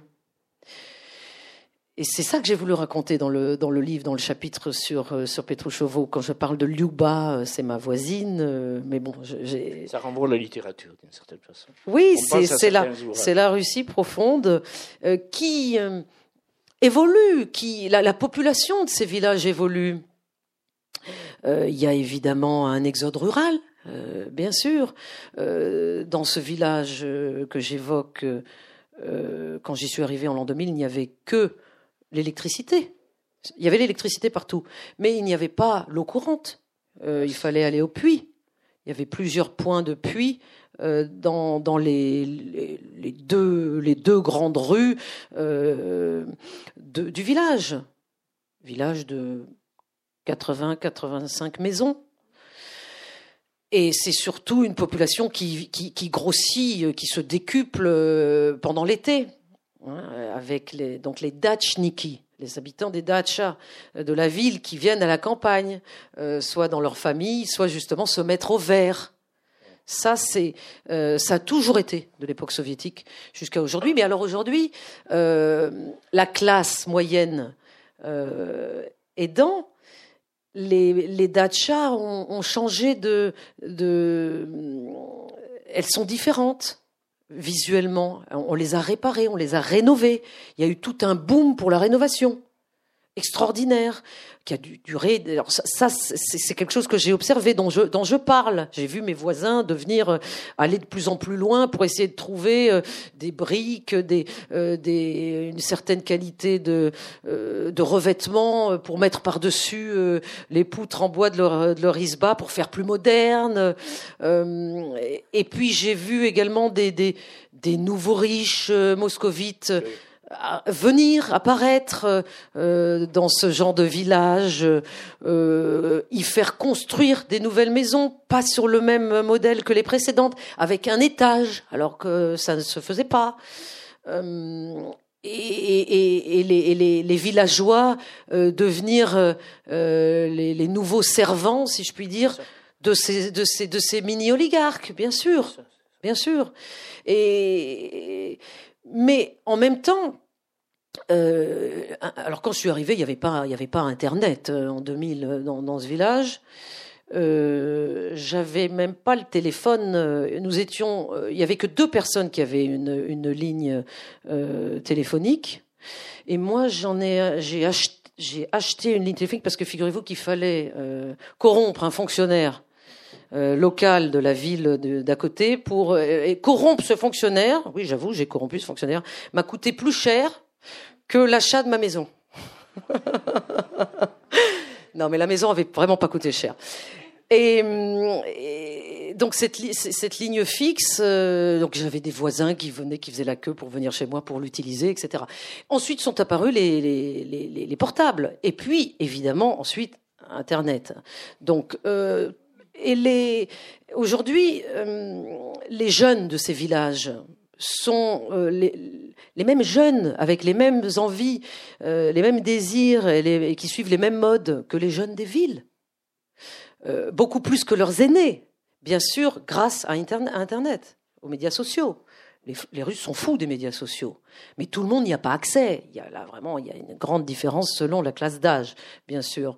C: Et c'est ça que j'ai voulu raconter dans le, dans le livre, dans le chapitre sur, euh, sur Petrouchovo. Quand je parle de Liuba, euh, c'est ma voisine, euh, mais bon, j'ai...
B: Ça renvoie à la littérature, d'une certaine façon.
C: Oui, c'est la, c'est la Russie profonde qui évolue, qui, la, la, population de ces villages évolue. Il y a évidemment un exode rural, bien sûr. dans ce village que j'évoque, quand j'y suis arrivé en l'an 2000, il n'y avait que l'électricité. Il y avait l'électricité partout, mais il n'y avait pas l'eau courante. Euh, il fallait aller au puits. Il y avait plusieurs points de puits euh, dans, les, deux, grandes rues euh, du village. Village de 80-85 maisons. Et c'est surtout une population qui, grossit, qui se décuple pendant l'été. Hein, avec les, donc les Dachniki, les habitants des dachas euh, de la ville qui viennent à la campagne, euh, soit dans leur famille, soit justement se mettre au vert. Ça, c'est, euh, ça a toujours été de l'époque soviétique jusqu'à aujourd'hui. Mais alors aujourd'hui, la classe moyenne aidant, les, les dachas ont, changé de, elles sont différentes visuellement. On les a réparés, on les a rénovés. Il y a eu tout un boom pour la rénovation extraordinaire qui a durer. Alors ça, c'est quelque chose que j'ai observé, dont je, dont je parle. J'ai vu mes voisins devenir euh, aller de plus en plus loin pour essayer de trouver euh, des briques, des, euh, des, une certaine qualité de, de revêtement pour mettre par-dessus les poutres en bois de leur, de leur isba pour faire plus moderne. et puis j'ai vu également des, des, des nouveaux riches moscovites venir apparaître euh, dans ce genre de village, euh, y faire construire des nouvelles maisons, pas sur le même modèle que les précédentes, avec un étage, alors que ça ne se faisait pas. Euh, et, les, villageois devenir les, les, nouveaux servants, si je puis dire, de ces, de ces, de ces mini-oligarques, bien sûr, bien sûr. Et mais en même temps, euh, alors quand je suis arrivé, il n'y avait pas, il avait pas Internet euh, en 2000 euh, dans, ce village. J'avais même pas le téléphone. Nous étions, il y avait que deux personnes qui avaient une, ligne téléphonique. Et moi, j'en ai, j'ai acheté, une ligne téléphonique parce que figurez-vous qu'il fallait corrompre un fonctionnaire local de la ville d'à côté pour corrompre ce fonctionnaire. Oui, j'avoue, j'ai corrompu ce fonctionnaire. M'a coûté plus cher que l'achat de ma maison. non, mais la maison avait vraiment pas coûté cher. Et, donc cette, cette, ligne fixe, euh, donc j'avais des voisins qui venaient, qui faisaient la queue pour venir chez moi pour l'utiliser, etc. Ensuite sont apparus les, les, les, les, portables, et puis évidemment ensuite Internet. Donc euh, et les, aujourd'hui, euh, les jeunes de ces villages sont euh, les, mêmes jeunes avec les mêmes envies, euh, les mêmes désirs et, qui suivent les mêmes modes que les jeunes des villes. beaucoup plus que leurs aînés, bien sûr, grâce à Internet, aux médias sociaux. Les, les, Russes sont fous des médias sociaux, mais tout le monde n'y a pas accès. Il y a là vraiment, il y a une grande différence selon la classe d'âge, bien sûr.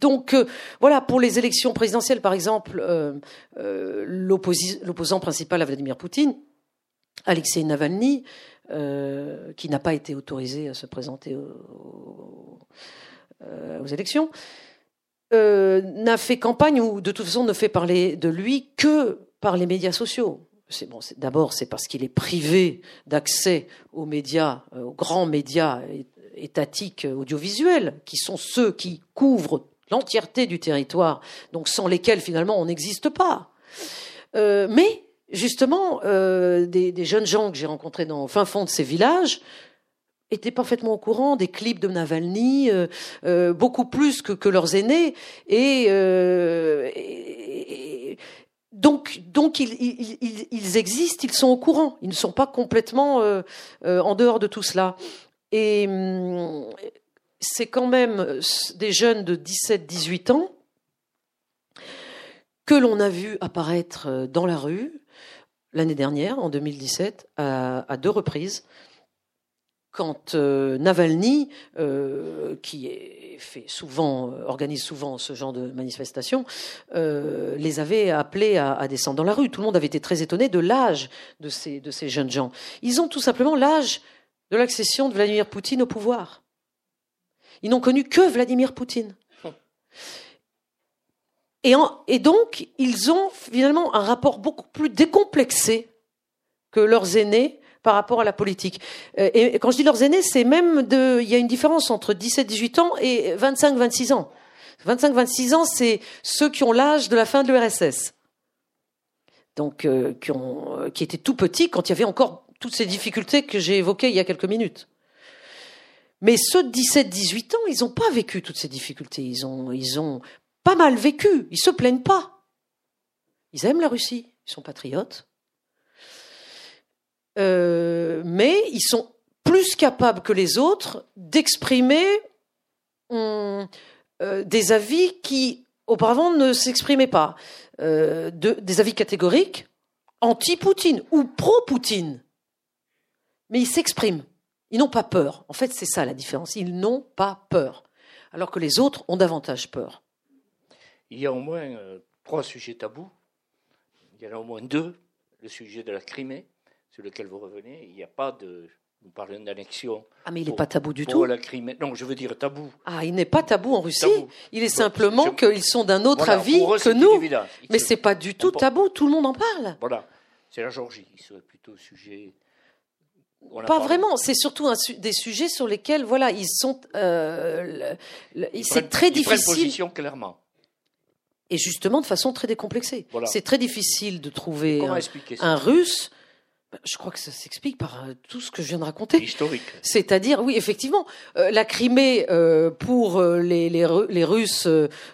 C: Donc euh, voilà, pour les élections présidentielles, par exemple, euh, euh, l'opposant principal à Vladimir Poutine, Alexei Navalny, qui n'a pas été autorisé à se présenter aux, élections, n'a fait campagne ou de toute façon ne fait parler de lui que par les médias sociaux. D'abord, c'est parce qu'il est privé d'accès aux médias, aux grands médias étatiques audiovisuels, qui sont ceux qui couvrent l'entièreté du territoire, donc sans lesquels finalement on n'existe pas. Euh, mais justement, euh, des, jeunes gens que j'ai rencontrés dans fin fond de ces villages étaient parfaitement au courant des clips de Navalny, euh, beaucoup plus que, leurs aînés, et, donc, ils, existent, ils sont au courant, ils ne sont pas complètement en dehors de tout cela. Hum, c'est quand même des jeunes de 17-18 ans que l'on a vu apparaître dans la rue l'année dernière, en 2017, à, deux reprises, quand euh, Navalny, euh, qui fait souvent, organise souvent ce genre de manifestations, euh, les avait appelés à, descendre dans la rue. Tout le monde avait été très étonné de l'âge de ces jeunes gens. Ils ont tout simplement l'âge de l'accession de Vladimir Poutine au pouvoir. Ils n'ont connu que Vladimir Poutine. Et, donc, ils ont finalement un rapport beaucoup plus décomplexé que leurs aînés par rapport à la politique. Euh, et quand je dis leurs aînés, c'est même de, il y a une différence entre 17-18 ans et 25-26 ans. 25-26 ans, c'est ceux qui ont l'âge de la fin de l'URSS. Donc, euh, euh, qui étaient tout petits quand il y avait encore toutes ces difficultés que j'ai évoquées il y a quelques minutes. Mais ceux de 17-18 ans, ils n'ont pas vécu toutes ces difficultés. Ils ont, ils ont pas mal vécu. Ils se plaignent pas. Ils aiment la Russie. Ils sont patriotes. Euh, mais ils sont plus capables que les autres d'exprimer hum, euh, des avis qui auparavant ne s'exprimaient pas. Euh, des avis catégoriques anti-Poutine ou pro-Poutine. Mais ils s'expriment. Ils n'ont pas peur. En fait, c'est ça la différence. Ils n'ont pas peur. Alors que les autres ont davantage peur.
B: Il y a au moins euh, trois sujets tabous. Il y en a au moins deux. Le sujet de la Crimée, sur lequel vous revenez. Il n'y a pas de. Vous parlez d'annexion.
C: Ah, mais il n'est pas tabou du tout.
B: la Crimée. Non, je veux dire tabou.
C: Ah, il n'est pas tabou en Russie. Il est simplement qu'ils sont d'un autre avis que nous. Mais c'est pas du tout tabou. Tout le monde en parle.
B: Voilà. C'est la Géorgie qui serait plutôt sujet
C: pas vraiment. C'est surtout des sujets sur lesquels, voilà, ils sont. Euh, c'est très difficile. Ils position
B: clairement.
C: Et justement de façon très décomplexée. C'est très difficile de trouver un Russe je crois que ça s'explique par euh, tout ce que je viens de raconter.
B: Historique.
C: C'est-à-dire, oui, effectivement, euh, la Crimée, euh, pour les, les, les Russes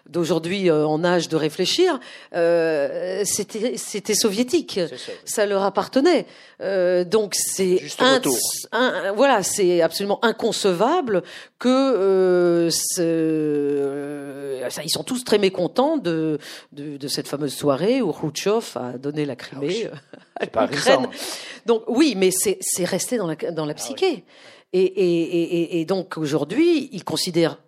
C: d'aujourd'hui en âge de réfléchir, c'était, c'était soviétique. Ça leur appartenait. donc c'est un, un, voilà, c'est absolument inconcevable que ça, ils sont tous très mécontents de, de, de cette fameuse soirée où Khrouchtchev a donné la Crimée à l'Ukraine. Donc oui, mais c'est resté dans la, dans la ah psyché. et, et, et, et, donc aujourd'hui, ils considèrent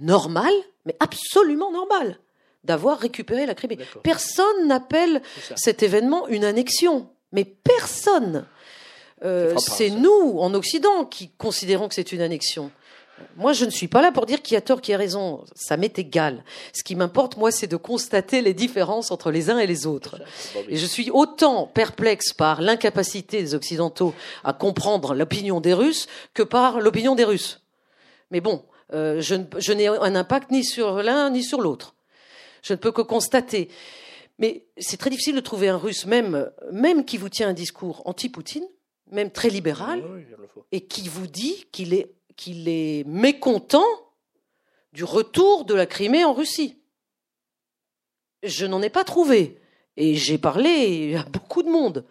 C: normal, mais absolument normal, d'avoir récupéré la Crimée. Personne n'appelle cet événement une annexion, mais personne. Euh, c'est nous, en Occident, qui considérons que c'est une annexion. Moi, je ne suis pas là pour dire qui a tort, qui a raison. Ça m'est égal. Ce qui m'importe, moi, c'est de constater les différences entre les uns et les autres. Et je suis autant perplexe par l'incapacité des Occidentaux à comprendre l'opinion des Russes que par l'opinion des Russes. Mais bon, euh, je, je n'ai un impact ni sur l'un ni sur l'autre. Je ne peux que constater. Mais c'est très difficile de trouver un Russe, même, même qui vous tient un discours anti-Poutine, même très libéral, et qui vous dit qu'il est qu'il est mécontent du retour de la Crimée en Russie. Je n'en ai pas trouvé. Et j'ai parlé à beaucoup de monde.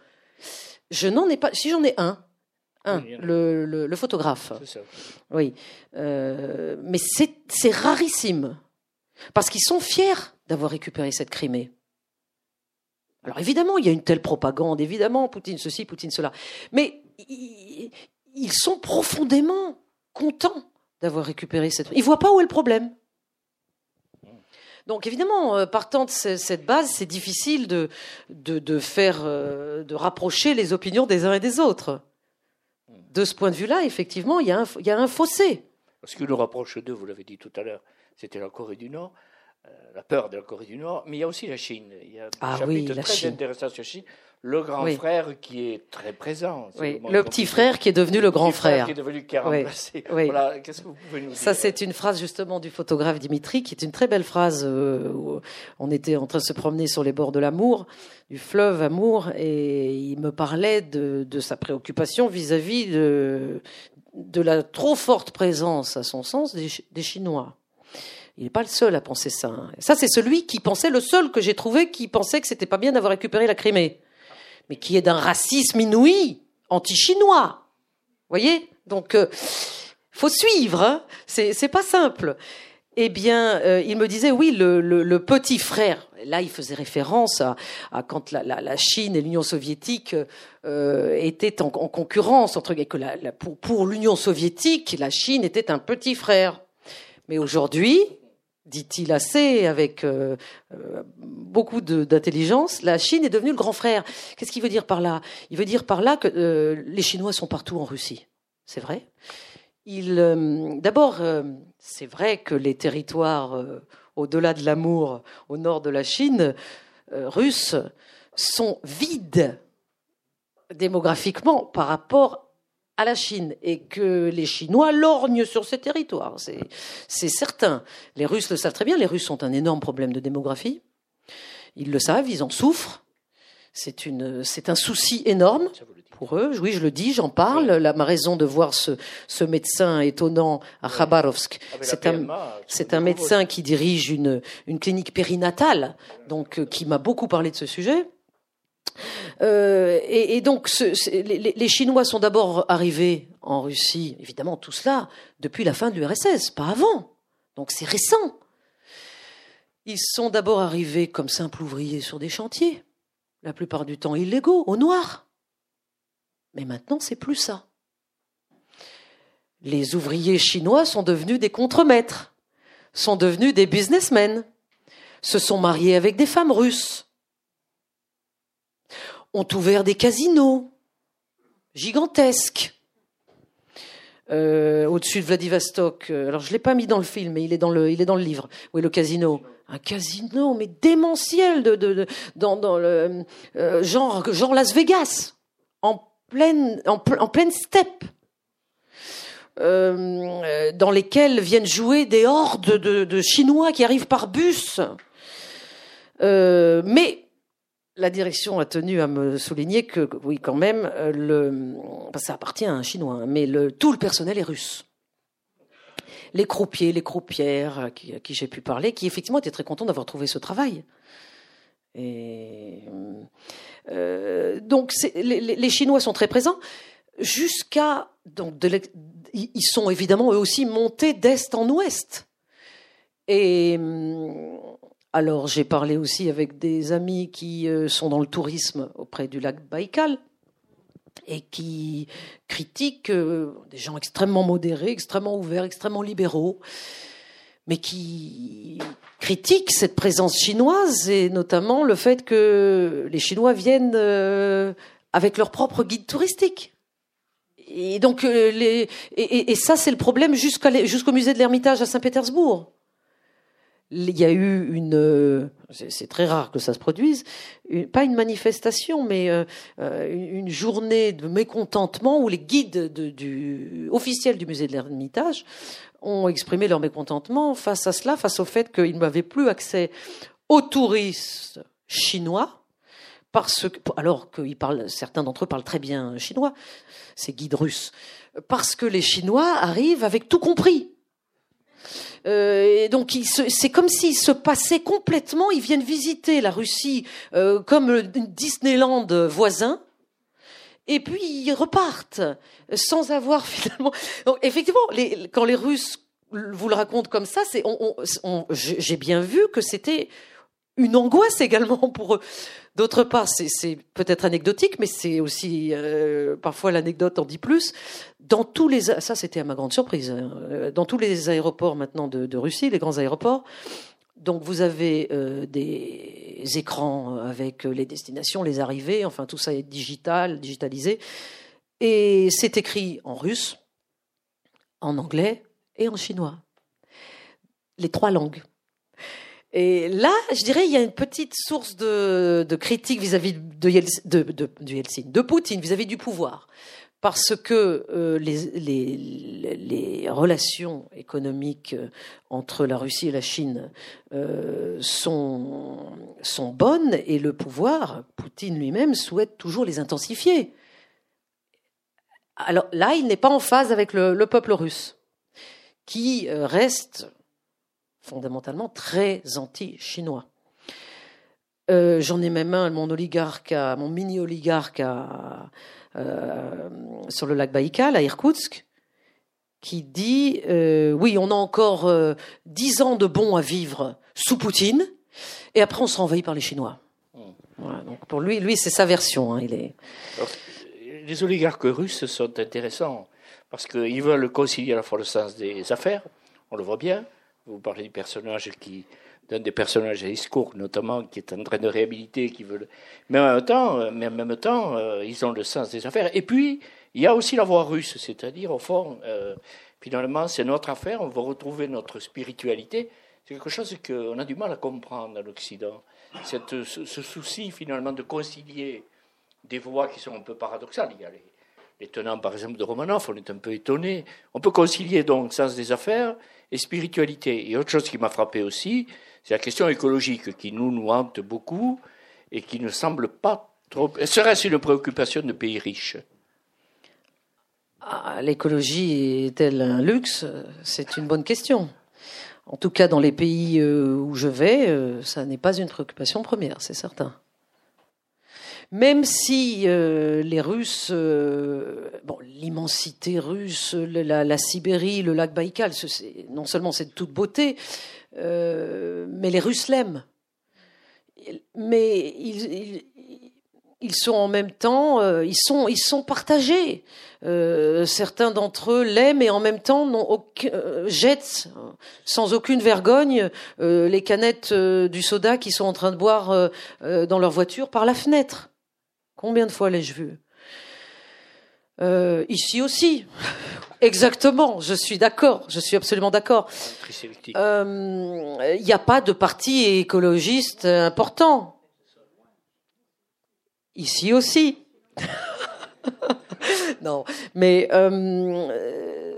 C: Je n'en ai pas. Si j'en ai un, un, le, le, photographe. Oui. Euh, mais c'est rarissime. Parce qu'ils sont fiers d'avoir récupéré cette Crimée. Alors évidemment, il y a une telle propagande, évidemment, Poutine ceci, Poutine cela. Mais ils sont profondément content d'avoir récupéré cette. Il voit pas où est le problème. Donc évidemment, euh, partant de cette base, c'est difficile de, faire, euh, de rapprocher les opinions des uns et des autres. De ce point de vue-là, effectivement, il y, a un, fossé.
B: Ce qui nous rapproche d'eux, vous l'avez dit tout à l'heure, c'était la Corée du Nord. La peur de la Corée du Nord, mais il y a aussi la Chine. Il y a un
C: Ah
B: chapitre
C: oui, la
B: très
C: Chine.
B: intéressant sur la Chine. Le grand
C: Oui.
B: frère qui est très présent.
C: Oui, le petit frère qui est devenu le grand
B: petit
C: frère.
B: qui est devenu qui a remplacé. Voilà, qu'est-ce que vous pouvez nous dire
C: Ça, c'est une phrase justement du photographe Dimitri, qui est une très belle phrase. euh, où on était en train de se promener sur les bords de l'Amour, du fleuve Amour, et il me parlait de, de sa préoccupation vis-à-vis de, de la trop forte présence, à son sens, des Chinois. Il n'est pas le seul à penser ça. hein. Ça, c'est celui qui pensait, le seul que j'ai trouvé, qui pensait que c'était pas bien d'avoir récupéré la Crimée, mais qui est d'un racisme inouï, anti-chinois. Voyez? Donc, euh, faut suivre. Hein c'est pas simple. Eh bien, euh, il me disait oui, le, petit frère. Là, il faisait référence à, quand la, Chine et l'Union soviétique euh, étaient en, en concurrence entre que pour l'Union soviétique, la Chine était un petit frère. Mais aujourd'hui, dit-il assez avec euh, euh, beaucoup d'intelligence, la Chine est devenue le grand frère. Qu'est-ce qu'il veut dire par là? Il veut dire par là que euh, les Chinois sont partout en Russie. C'est vrai? D'abord, c'est vrai que les territoires au-delà de l'amour, au nord de la Chine, russes, sont vides démographiquement par rapport à la Chine et que les Chinois lorgnent sur ces territoires. C'est, c'est certain. Les Russes le savent très bien. Les Russes ont un énorme problème de démographie. Ils le savent, ils en souffrent. C'est, une, c'est un souci énorme pour eux. Oui, je le dis, j'en parle. La, ma raison de voir ce, ce médecin étonnant à Khabarovsk,
B: la
C: c'est un, c'est un médecin qui dirige une, une clinique périnatale, donc euh, qui m'a beaucoup parlé de ce sujet. Euh, et, donc, les Chinois sont d'abord arrivés en Russie, évidemment, tout cela depuis la fin de l'URSS, pas avant. Donc, c'est récent. Ils sont d'abord arrivés comme simples ouvriers sur des chantiers, la plupart du temps illégaux, au noir. Mais maintenant, c'est plus ça. Les ouvriers chinois sont devenus des contremaîtres, sont devenus des businessmen, se sont mariés avec des femmes russes, ont ouvert des casinos gigantesques euh, au-dessus de Vladivostok. Euh, Alors je l'ai pas mis dans le film, mais il est dans le, il est le livre. Oui, le casino. Un casino, mais démentiel, dans, le euh, genre, genre Las Vegas, en pleine, steppe. Dans lesquels viennent jouer des hordes de, de Chinois qui arrivent par bus. Mais la direction a tenu à me souligner que, oui, quand même, euh, ça appartient à un Chinois, hein, mais tout le personnel est russe. Les croupiers, les croupières à qui, à qui j'ai pu parler, qui effectivement étaient très contents d'avoir trouvé ce travail. Et euh, donc les, Chinois sont très présents jusqu'à donc ils sont évidemment eux aussi montés d'est en ouest. Et hum, alors j'ai parlé aussi avec des amis qui euh, sont dans le tourisme auprès du lac Baïkal et qui critiquent euh, des gens extrêmement modérés, extrêmement ouverts, extrêmement libéraux, mais qui critiquent cette présence chinoise et notamment le fait que les Chinois viennent euh, avec leur propre guide touristique. Et donc, et, ça, c'est le problème jusqu'au musée de l'Ermitage à Saint-Pétersbourg. Il y a eu une, euh, c'est très rare que ça se produise, pas une manifestation, mais euh, euh, une, journée de mécontentement où les guides officiels du musée de l'Ermitage ont exprimé leur mécontentement face à cela, face au fait qu'ils n'avaient plus accès aux touristes chinois, parce que, alors parlent, certains d'entre eux parlent très bien chinois, ces guides russes, parce que les Chinois arrivent avec tout compris. Euh, donc, c'est comme s'ils se passaient complètement. Ils viennent visiter la Russie euh, comme le Disneyland voisin, et puis ils repartent sans avoir finalement. Donc, effectivement, quand les Russes vous le racontent comme ça, j'ai bien vu que c'était une angoisse également pour eux. D'autre part, c'est peut-être anecdotique, mais c'est aussi euh, parfois l'anecdote en dit plus. Dans tous les ça, c'était à ma grande surprise. hein, euh, Dans tous les aéroports maintenant de, de Russie, les grands aéroports, donc vous avez euh, des écrans avec les destinations, les arrivées, enfin tout ça est digital, digitalisé, et c'est écrit en russe, en anglais et en chinois, les trois langues. Et là, je dirais, il y a une petite source de, critique vis-à-vis de, Yeltsin, de, de, de Poutine, vis-à-vis du pouvoir. Parce que euh, les, relations économiques euh, entre la Russie et la Chine euh, sont, sont bonnes et le pouvoir, Poutine lui-même, souhaite toujours les intensifier. Alors là, il n'est pas en phase avec le, le peuple russe, qui reste fondamentalement très anti-chinois. Euh, J'en ai même un, mon oligarque, mon mini-oligarque euh, sur le lac Baïkal, à Irkoutsk, qui dit euh, oui, on a encore dix ans de bons à vivre sous Poutine, et après on sera envahi par les Chinois. Hmm. Voilà, donc pour lui, lui c'est sa version. Hein, il est.
B: les oligarques russes sont intéressants parce qu'ils veulent concilier à la fois le sens des affaires, on le voit bien, vous parlez du personnage qui, d'un des personnages à discours, notamment, qui est en train de réhabiliter, qui veut. Mais en même temps, mais en même temps, euh, ils ont le sens des affaires. Et puis, il y a aussi la voix russe, c'est-à-dire, au fond, euh, finalement, c'est notre affaire. On va retrouver notre spiritualité. C'est quelque chose qu'on a du mal à comprendre dans l'Occident. Ce, souci, finalement, de concilier des voix qui sont un peu paradoxales. Il y a les, les tenants, par exemple, de Romanov, on est un peu étonné. On peut concilier donc sens des affaires et spiritualité. Et autre chose qui m'a frappé aussi, c'est la question écologique qui nous, hante beaucoup et qui ne semble pas trop. Serait-ce une préoccupation de pays riches?
C: Ah, L'écologie est-elle un luxe? C'est une bonne question. En tout cas, dans les pays euh, où je vais, euh, ça n'est pas une préoccupation première, c'est certain même si euh, les Russes, euh, bon, l'immensité russe, la, Sibérie, le lac Baïkal, non seulement c'est de toute beauté, euh, mais les Russes l'aiment. Mais ils, sont en même temps, ils sont, ils sont partagés. Certains d'entre eux l'aiment et en même temps aucun, jettent sans aucune vergogne les canettes du soda qu'ils sont en train de boire dans leur voiture par la fenêtre. Combien de fois l'ai-je vu euh, Ici aussi. Exactement, je suis d'accord, je suis absolument d'accord. Il euh, n'y a pas de parti écologiste important. Ici aussi. non, mais euh,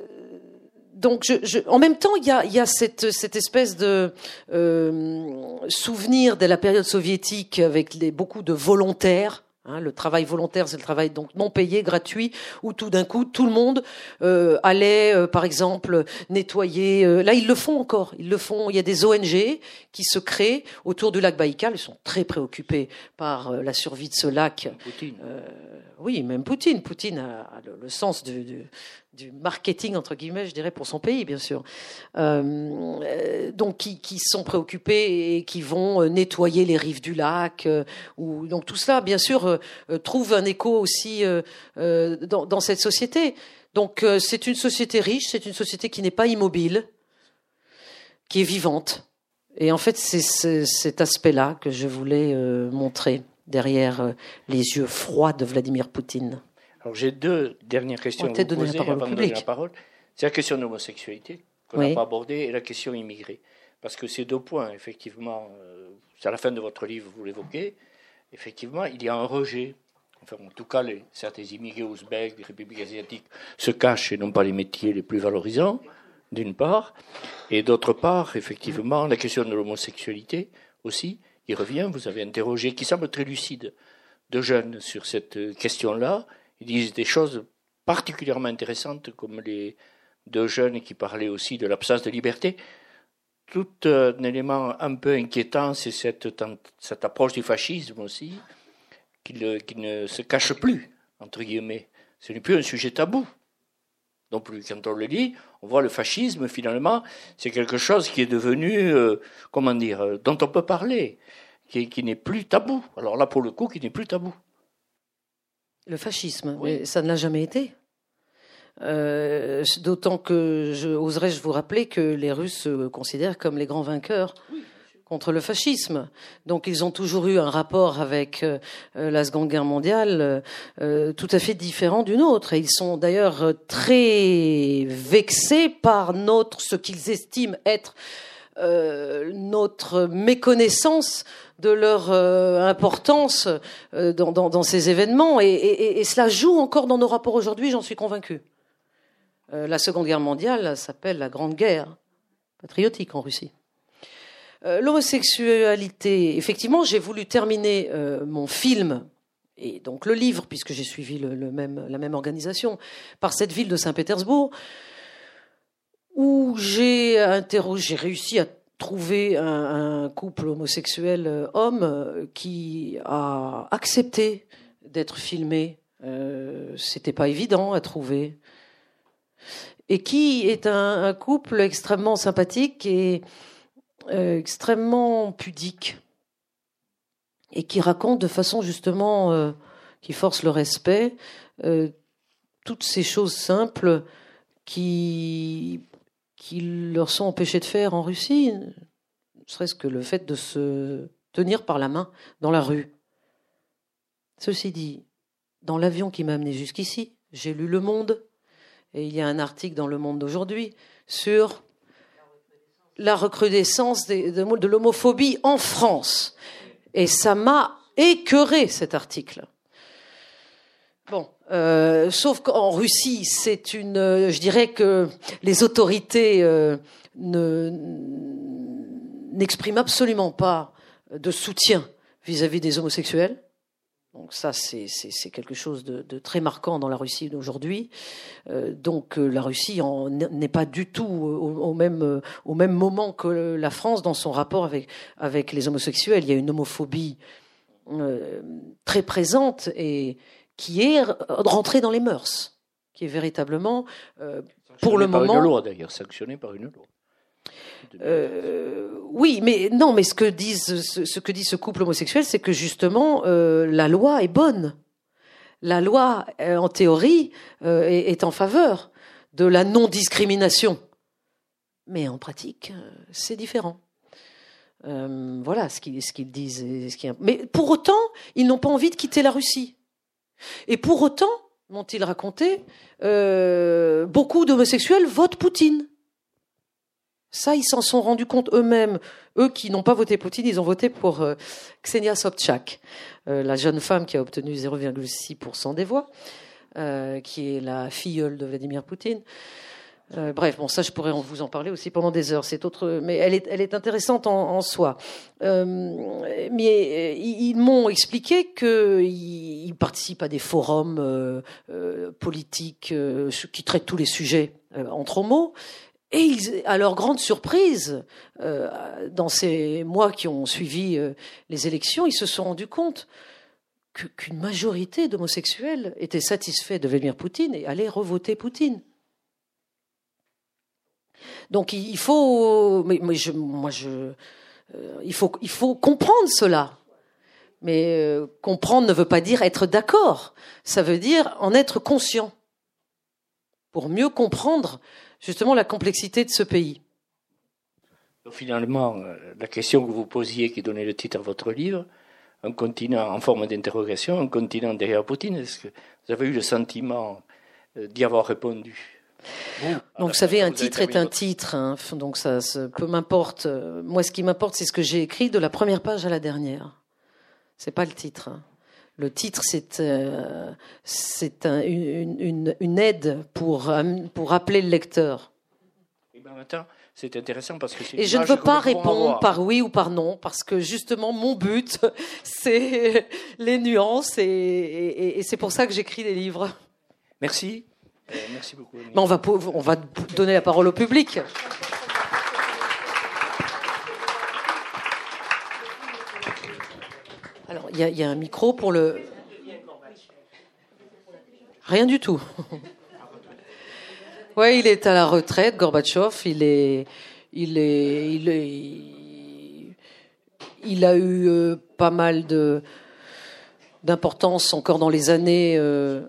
C: donc, je, je, en même temps, il y a, y a cette, cette, espèce de euh, souvenir de la période soviétique avec les, beaucoup de volontaires Hein, le travail volontaire, c'est le travail donc non payé, gratuit, où tout d'un coup tout le monde euh, allait, euh, par exemple, nettoyer. Euh, là, ils le font encore. Ils le font. Il y a des ONG qui se créent autour du lac Baïkal. Ils sont très préoccupés par la survie de ce lac. Poutine. oui, même Poutine. Poutine a, le, sens du, du marketing entre guillemets, je dirais, pour son pays, bien sûr. Euh, donc, qui, qui, sont préoccupés et qui vont euh, nettoyer les rives du lac. Euh, ou donc tout cela, bien sûr, trouve un écho aussi dans, dans, cette société. Donc, c'est une société riche, c'est une société qui n'est pas immobile, qui est vivante. Et en fait, c'est cet aspect-là que je voulais montrer derrière les yeux froids de Vladimir Poutine.
B: Alors j'ai deux dernières questions à vous poser avant de donner la parole. C'est la question de l'homosexualité qu'on n'a pas abordée et la question immigrée. Parce que ces deux points, effectivement, euh, c'est à la fin de votre livre, vous l'évoquez, effectivement, il y a un rejet. Enfin, en tout cas, les, certains immigrés ouzbeks, des républiques asiatiques se cachent et n'ont pas les métiers les plus valorisants, d'une part. Et d'autre part, effectivement, la question de l'homosexualité aussi, il revient. Vous avez interrogé, qui semble très lucide, de jeunes sur cette question-là, ils disent des choses particulièrement intéressantes, comme les deux jeunes qui parlaient aussi de l'absence de liberté. Tout un élément un peu inquiétant, c'est cette, approche du fascisme aussi, qui, qui, ne se cache plus, entre guillemets. Ce n'est plus un sujet tabou. Non plus, quand on le lit, on voit le fascisme, finalement, c'est quelque chose qui est devenu, euh, comment dire, euh, dont on peut parler, qui n'est plus tabou. Alors là, pour le coup, qui n'est plus tabou.
C: Le fascisme, mais ça ne l'a jamais été. Euh, D'autant que je oserais je vous rappeler que les Russes se considèrent comme les grands vainqueurs contre le fascisme. Donc ils ont toujours eu un rapport avec euh, la Seconde Guerre mondiale euh, tout à fait différent du nôtre. Et ils sont d'ailleurs très vexés par notre ce qu'ils estiment être euh, notre méconnaissance de leur euh, importance euh, dans, ces événements. Et, cela joue encore dans nos rapports aujourd'hui, j'en suis convaincu. la Seconde Guerre mondiale s'appelle la Grande Guerre patriotique en Russie. L'homosexualité, effectivement, j'ai voulu terminer mon film et donc le livre, puisque j'ai suivi la même organisation, par cette ville de Saint-Pétersbourg, où j'ai interrogé, j'ai réussi à trouver un, couple homosexuel euh, homme euh, qui a accepté d'être filmé. Euh, C'était pas évident à trouver. Et qui est un, couple extrêmement sympathique et euh, extrêmement pudique et qui raconte de façon justement qui force le respect toutes ces choses simples qui qui leur sont empêchés de faire en Russie, serait-ce que le fait de se tenir par la main dans la rue. Ceci dit, dans l'avion qui m'a amené jusqu'ici, j'ai lu Le Monde, et il y a un article dans Le Monde d'aujourd'hui sur la recrudescence de, de, de l'homophobie en France. Et ça m'a écœuré cet article. Bon, euh, sauf qu'en Russie, c'est une, euh, je dirais que les autorités euh, ne n'expriment absolument pas de soutien vis-à-vis -vis des homosexuels. Donc ça, c'est quelque chose de, de, très marquant dans la Russie d'aujourd'hui. Euh, donc la Russie n'est pas du tout au, au, même, au même moment que la France dans son rapport avec, avec les homosexuels. Il y a une homophobie très présente et qui est rentrée dans les mœurs, qui est véritablement, euh, pour le
B: par
C: moment...
B: Une loi d'ailleurs, sanctionnée par une loi.
C: Euh, oui, mais non, mais ce que disent, ce, ce que dit ce couple homosexuel, c'est que justement euh, la loi est bonne. La loi, euh, en théorie, euh, est, est, en faveur de la non-discrimination, mais en pratique, euh, c'est différent. Euh, voilà ce qu'ils, ce qu'ils disent. Et ce qui... Mais pour autant, ils n'ont pas envie de quitter la Russie. Et pour autant, m'ont-ils raconté, beaucoup d'homosexuels votent Poutine. Ça, ils s'en sont rendus compte eux-mêmes. Eux qui n'ont pas voté Poutine, ils ont voté pour euh, Ksenia Sobchak, euh, la jeune femme qui a obtenu 0,6% des voix, euh, qui est la filleule de Vladimir Poutine. Euh, bref, bon, ça, je pourrais vous en parler aussi pendant des heures. C'est autre, mais elle est, elle est intéressante en, en soi. Euh, mais ils, ils m'ont expliqué qu'ils ils participent à des forums politiques qui traitent tous les sujets entre homos et ils, à leur grande surprise, euh, dans ces mois qui ont suivi euh, les élections, ils se sont rendus compte qu'une majorité d'homosexuels étaient satisfaits de Vladimir Poutine et allaient revoter Poutine. Donc euh, il faut, il faut comprendre cela. Mais euh, comprendre ne veut pas dire être d'accord. Ça veut dire en être conscient pour mieux comprendre justement la complexité de ce pays.
B: Finalement, euh, la question que vous posiez, qui donnait le titre à votre livre, un continent en forme d'interrogation, un continent derrière Poutine, est-ce que vous avez eu le sentiment d'y avoir répondu?
C: Donc, vous savez, un vous titre est un titre, hein, donc ça, ça peu m'importe. Moi, ce qui m'importe, c'est ce que j'ai écrit de la première page à la dernière. C'est pas le titre. Hein. Le titre, c'est euh, c'est un, une, une, une, aide pour, pour rappeler le lecteur.
B: Et ben, attends, c'est intéressant parce que
C: Et je ne veux pas répondre par oui ou par non, parce que justement, mon but, c'est les nuances et, et, et c'est pour ça que j'écris des livres.
B: Merci. Euh, merci beaucoup.
C: On, va, on va donner la parole au public. Alors, il y, y, a un micro pour le. Rien du tout. ouais, il est à la retraite, Gorbatchev. Il est, il est, il est, il a eu euh, pas mal de d'importance encore dans les années. Euh...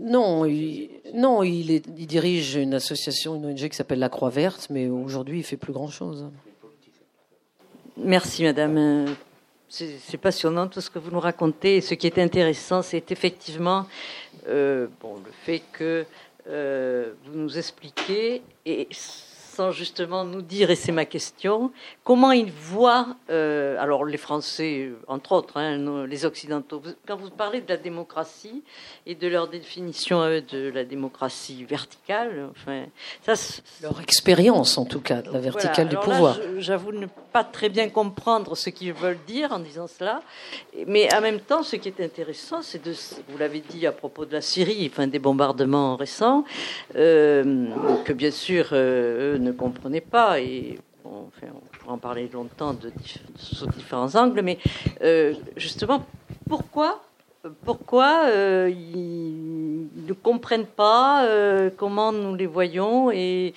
C: Non, il, non, il, dirige une association, une ONG qui s'appelle la Croix Verte, mais aujourd'hui, il fait plus grand chose.
D: Merci, madame. C'est passionnant tout ce que vous nous racontez. Et ce qui est intéressant, c'est effectivement euh, bon, le fait que euh, vous nous expliquez, et sans justement nous dire, et c'est ma question, comment ils voient, euh, alors les Français, entre autres, hein, les Occidentaux, quand vous parlez de la démocratie et de leur définition de la démocratie verticale, enfin,
C: ça, leur expérience en tout cas de la verticale du pouvoir.
D: J'avoue ne pas très bien comprendre ce qu'ils veulent dire en disant cela, mais en même temps, ce qui est intéressant, c'est de, vous l'avez dit à propos de la Syrie, enfin des bombardements récents, euh, que bien sûr euh, eux ne pas et on pourrait en parler longtemps de, sous différents angles, mais euh, justement, pourquoi pourquoi ils ne comprennent pas comment nous les voyons et,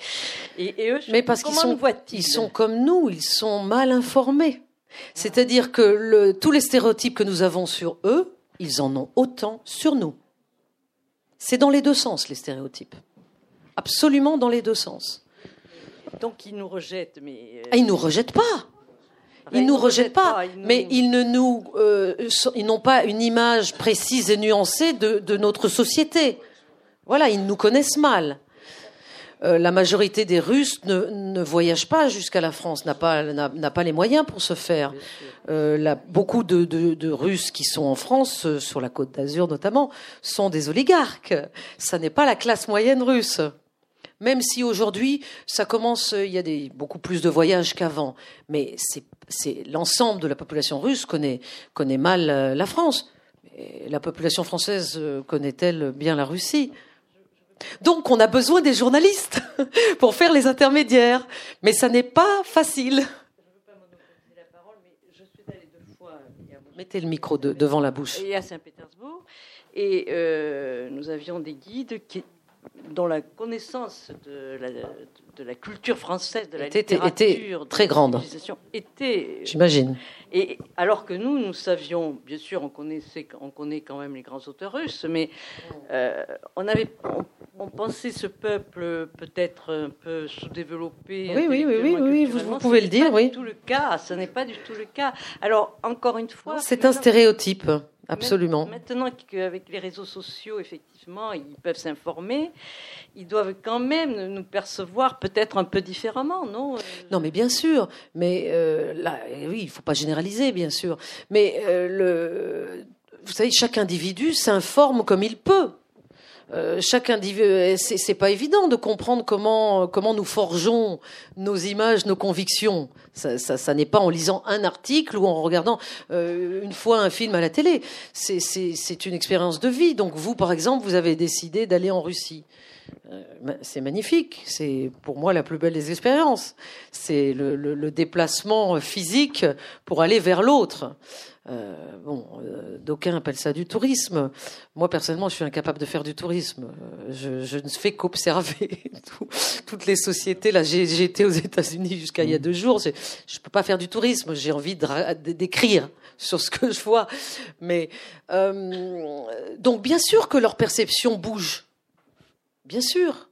D: eux,
C: mais parce qu'ils sont, ils sont comme nous, ils sont mal informés. C'est-à-dire que le, tous les stéréotypes que nous avons sur eux, ils en ont autant sur nous. C'est dans les deux sens, les stéréotypes. Absolument dans les deux sens.
D: Donc ils nous rejettent, mais...
C: Euh, ah, ils nous rejettent pas. Ils nous rejettent pas, mais ils ne nous, euh, ils n'ont pas une image précise et nuancée de, de notre société. Voilà, ils nous connaissent mal. Euh, la majorité des Russes ne, ne voyagent pas jusqu'à la France, n'a pas, n'a, pas les moyens pour se faire. Euh, beaucoup de, de, de, Russes qui sont en France, sur la côte d'Azur notamment, sont des oligarques. Ça n'est pas la classe moyenne russe. Même si aujourd'hui, ça commence, il y a des, beaucoup plus de voyages qu'avant. Mais c'est, l'ensemble de la population russe connaît, connaît mal la France. la population française connaît-elle bien la Russie? Donc on a besoin des journalistes pour faire les intermédiaires. Mais ça n'est pas facile. Mettez le micro devant la bouche.
D: Et à Saint-Pétersbourg. Et euh, nous avions des guides qui, dont la connaissance de la, de la culture française, de la était,
C: littérature, très grande.
D: Était,
C: j'imagine.
D: Et alors que nous, nous savions, bien sûr, on connaissait, on connaît quand même les grands auteurs russes, mais euh, on avait, on, pensait ce peuple peut-être un peu sous-développé.
C: Oui, oui, oui, oui, vous, pouvez le dire, oui.
D: Tout le cas, ce n'est pas du tout le cas. Alors encore une fois,
C: c'est un stéréotype. Absolument.
D: Maintenant qu'avec les réseaux sociaux, effectivement, ils peuvent s'informer, ils doivent quand même nous percevoir peut-être un peu différemment, non
C: Non, mais bien sûr. Mais euh, là, oui, il ne faut pas généraliser, bien sûr. Mais euh, le, vous savez, chaque individu s'informe comme il peut. Euh, chaque individu, euh, c'est pas évident de comprendre comment comment nous forgeons nos images, nos convictions. Ça, ça, ça n'est pas en lisant un article ou en regardant euh, une fois un film à la télé. C'est une expérience de vie. Donc vous, par exemple, vous avez décidé d'aller en Russie. Euh, c'est magnifique. C'est pour moi la plus belle des expériences. C'est le, le, le, déplacement physique pour aller vers l'autre. Euh, bon, euh, d'aucuns appellent ça du tourisme. Moi, personnellement, je suis incapable de faire du tourisme. Euh, je, je ne fais qu'observer toutes les sociétés. Là, j'ai été aux États-Unis jusqu'à il y a deux jours. Je ne peux pas faire du tourisme. J'ai envie d'écrire sur ce que je vois. Mais euh, donc, bien sûr que leur perception bouge. Bien sûr.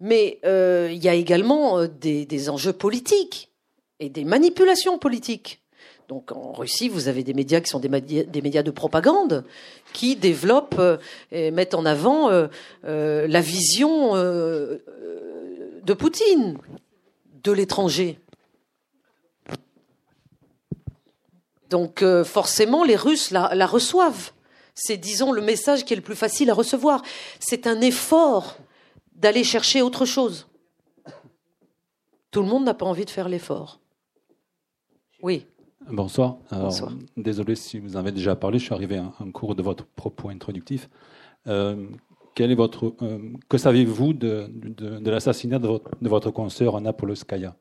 C: Mais euh, il y a également des, des enjeux politiques et des manipulations politiques. Donc en Russie, vous avez des médias qui sont des médias, de propagande qui développent euh, et mettent en avant euh, euh, la vision de Poutine de l'étranger. Donc forcément, les Russes la reçoivent. C'est, disons, le message qui est le plus facile à recevoir. C'est un effort d'aller chercher autre chose. Tout le monde n'a pas envie de faire l'effort. Oui.
E: Bonsoir. désolé si vous en avez déjà parlé, je suis arrivé en, cours de votre propos introductif. Euh, quel est votre, euh, que savez-vous de, de, l'assassinat de votre, de votre consoeur Anna Polskaya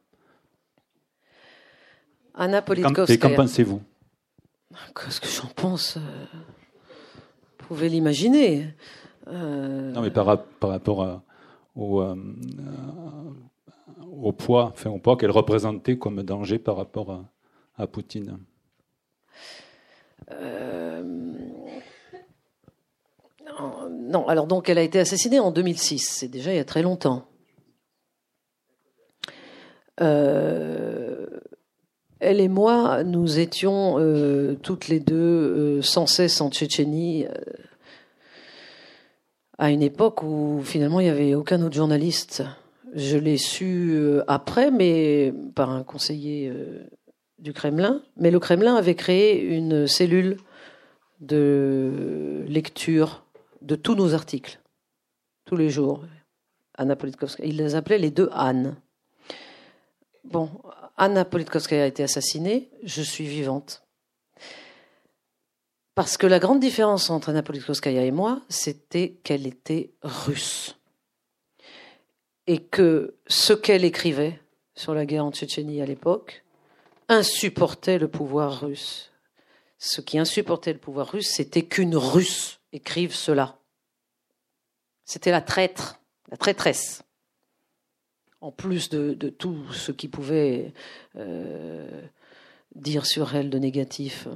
C: Anna Politkovskaya.
E: Et qu'en pensez-vous?
C: Qu'est-ce que j'en pense euh, Vous pouvez l'imaginer.
E: Non, mais par, par rapport au, au poids, enfin, au poids qu'elle représentait comme danger par rapport à Poutine
C: euh, Non, alors donc elle a été assassinée en 2006, c'est déjà il y a très longtemps. Euh, elle et moi, nous étions euh, toutes les deux sans cesse en Tchétchénie à une époque où finalement il n'y avait aucun autre journaliste Je l'ai su euh, après, mais par un conseiller euh, du Kremlin. Mais le Kremlin avait créé une cellule de lecture de tous nos articles, tous les jours. Anna Politkovskaya. Il les appelait les deux Anne. Bon, Anna Politkovskaya a été assassinée, je suis vivante. Parce que la grande différence entre Anna Politkovskaya et moi, c'était qu'elle était russe. Et que ce qu'elle écrivait sur la guerre en Tchétchénie à l'époque insupportait le pouvoir russe. Ce qui insupportait le pouvoir russe, c'était qu'une russe écrive cela. C'était la traître, la traîtresse en plus de, tout ce qu'il pouvait euh, dire sur elle de négatif.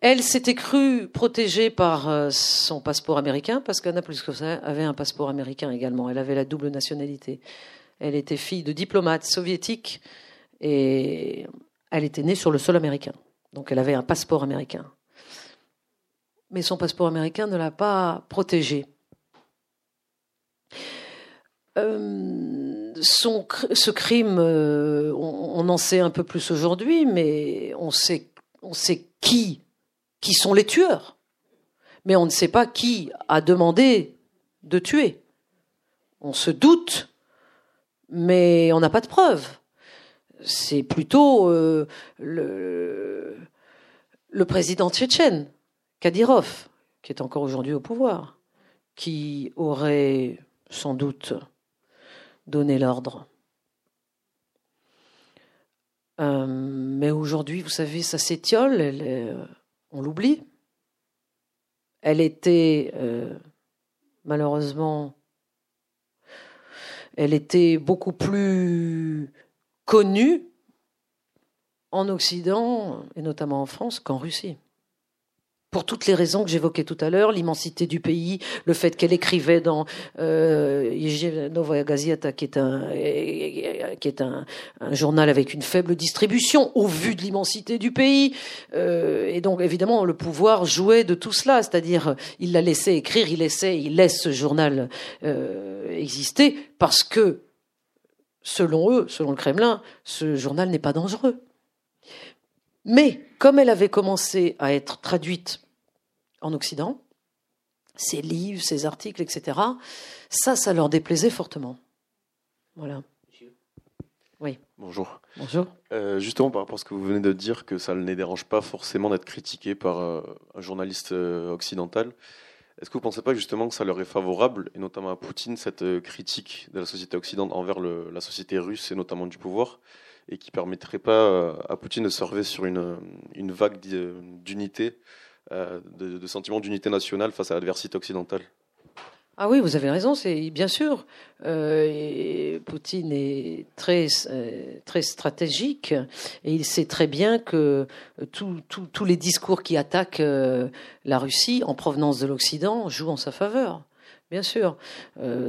C: Elle s'était crue protégée par euh, son passeport américain, parce qu'Anna ça avait un passeport américain également. Elle avait la double nationalité. Elle était fille de diplomate soviétique et elle était née sur le sol américain. Donc elle avait un passeport américain. Mais son passeport américain ne l'a pas protégée. Euh, ce crime, euh, on, en sait un peu plus aujourd'hui, mais on sait, on sait qui, qui sont les tueurs. Mais on ne sait pas qui a demandé de tuer. On se doute, mais on n'a pas de preuves. C'est plutôt euh, le, le président tchétchène, Kadyrov, qui est encore aujourd'hui au pouvoir, qui aurait sans doute donner l'ordre. Euh, mais aujourd'hui, vous savez, ça s'étiole, euh, on l'oublie. Elle était, euh, malheureusement, elle était beaucoup plus connue en Occident, et notamment en France, qu'en Russie pour toutes les raisons que j'évoquais tout à l'heure, l'immensité du pays, le fait qu'elle écrivait dans euh, Gazeta, qui est, un, qui est un, journal avec une faible distribution au vu de l'immensité du pays. Euh, et donc, évidemment, le pouvoir jouait de tout cela, c'est-à-dire il la laissait écrire, il laissait, il laisse ce journal euh, exister parce que, selon eux, selon le Kremlin, ce journal n'est pas dangereux. Mais comme elle avait commencé à être traduite en Occident, ses livres, ses articles, etc., ça, ça leur déplaisait fortement. Voilà. Oui.
F: Bonjour.
C: Bonjour.
F: Euh, justement, par rapport à ce que vous venez de dire, que ça ne les dérange pas forcément d'être critiqué par euh, un journaliste euh, occidental, est-ce que vous ne pensez pas justement que ça leur est favorable, et notamment à Poutine, cette critique de la société occidentale envers la société russe et notamment du pouvoir et qui permettrait pas euh, à Poutine de se sur une, une vague d'unité, euh, de, de sentiment d'unité nationale face à l'adversité occidentale.
C: Ah oui, vous avez raison, c'est bien sûr. Euh, Poutine est très très stratégique et il sait très bien que tous les discours qui attaquent la Russie en provenance de l'Occident jouent en sa faveur. Bien sûr,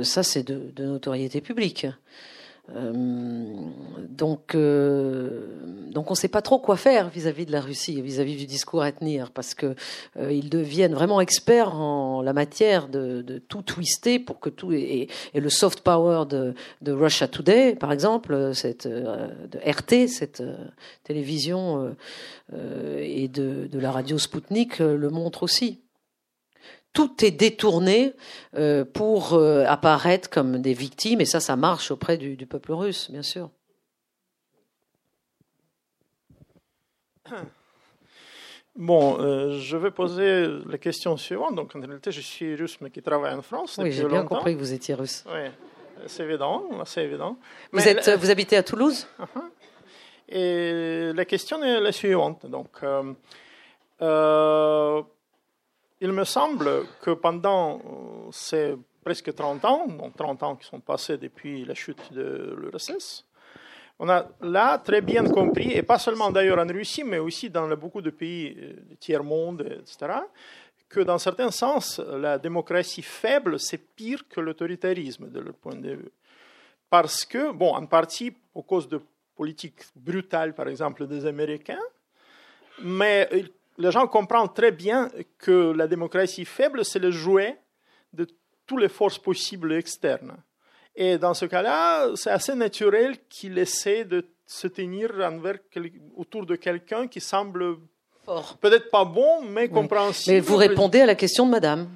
C: ça c'est de, notoriété publique. Euh, donc, euh, donc on ne sait pas trop quoi faire vis-à-vis de la Russie, vis-à-vis du discours à tenir, parce que euh, ils deviennent vraiment experts en la matière de, de tout twister pour que tout et, le soft power de, de, Russia Today, par exemple, cette de RT, cette télévision et de, de la radio Sputnik le montre aussi tout est détourné euh, pour euh, apparaître comme des victimes, et ça, ça marche auprès du, peuple russe, bien sûr.
G: Bon, euh, je vais poser la question suivante. Donc, en réalité, je suis russe, mais qui travaille en France.
C: Oui, j'ai bien compris que vous étiez russe.
G: Oui, c'est évident, c'est évident.
C: Vous, êtes, vous habitez à Toulouse?
G: Uh-huh. Et la question est la suivante. Donc, il me semble que pendant euh, ces presque 30 ans, donc 30 ans qui sont passés depuis la chute de l'URSS, on a là très bien compris, et pas seulement d'ailleurs en Russie, mais aussi dans beaucoup de pays euh, du tiers-monde, etc., que dans certains sens, la démocratie faible, c'est pire que l'autoritarisme de leur point de vue. Parce que, bon, en partie, à cause de politiques brutales, par exemple, des Américains, mais les gens comprennent très bien que la démocratie faible, c'est le jouet de toutes les forces possibles externes. Et dans ce cas-là, c'est assez naturel qu'il essaie de se tenir envers, autour de quelqu'un qui semble peut-être pas bon, mais compréhensible.
C: Mais vous répondez à la question de madame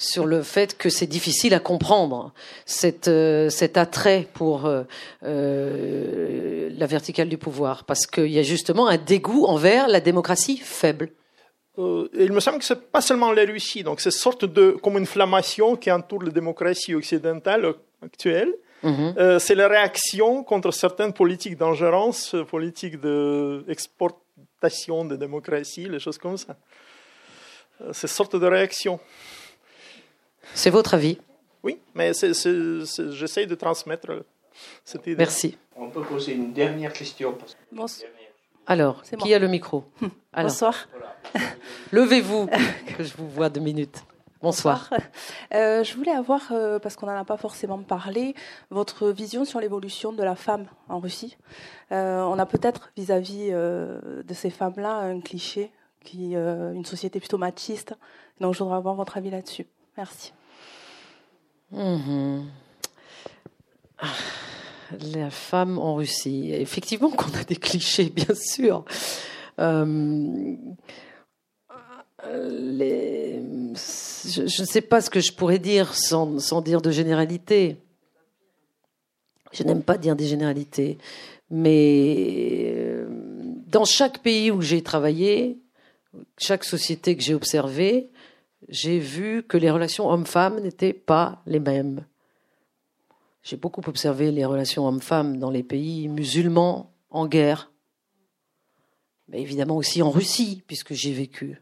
C: sur le fait que c'est difficile à comprendre cet, euh, cet attrait pour euh, euh, la verticale du pouvoir, parce qu'il y a justement un dégoût envers la démocratie faible.
G: il me semble que c'est pas seulement la Russie, donc c'est une sorte de comme une inflammation qui entoure la démocratie occidentale actuelle. Mhm. c'est la réaction contre certaines politiques d'ingérence, politiques d'exportation de, de démocratie, les choses comme ça. c'est une sorte de réaction.
C: C'est votre avis
G: Oui, mais j'essaie de transmettre cette idée.
C: Merci.
B: On peut poser une dernière question.
C: Alors, qui a le micro
H: Bonsoir.
C: Levez-vous, que je vous vois deux minutes. Bonsoir.
H: Euh, je voulais avoir, euh, parce qu'on n'en a pas forcément parlé, votre vision sur l'évolution de la femme en Russie. Euh, on a peut-être vis-à-vis de ces femmes-là un cliché, qui, une société plutôt machiste. Donc je voudrais avoir votre avis là-dessus. Merci.
C: Mhm. La femme en Russie. Effectivement qu'on a des clichés, bien sûr. Euh, je, ne sais pas ce que je pourrais dire sans, sans dire de généralité. Je n'aime pas dire des généralités. Mais euh, dans chaque pays où j'ai travaillé, chaque société que j'ai observée, j'ai vu que les relations hommes-femmes n'étaient pas les mêmes. J'ai beaucoup observé les relations hommes-femmes dans les pays musulmans en guerre, mais évidemment aussi en Russie, puisque j'ai vécu.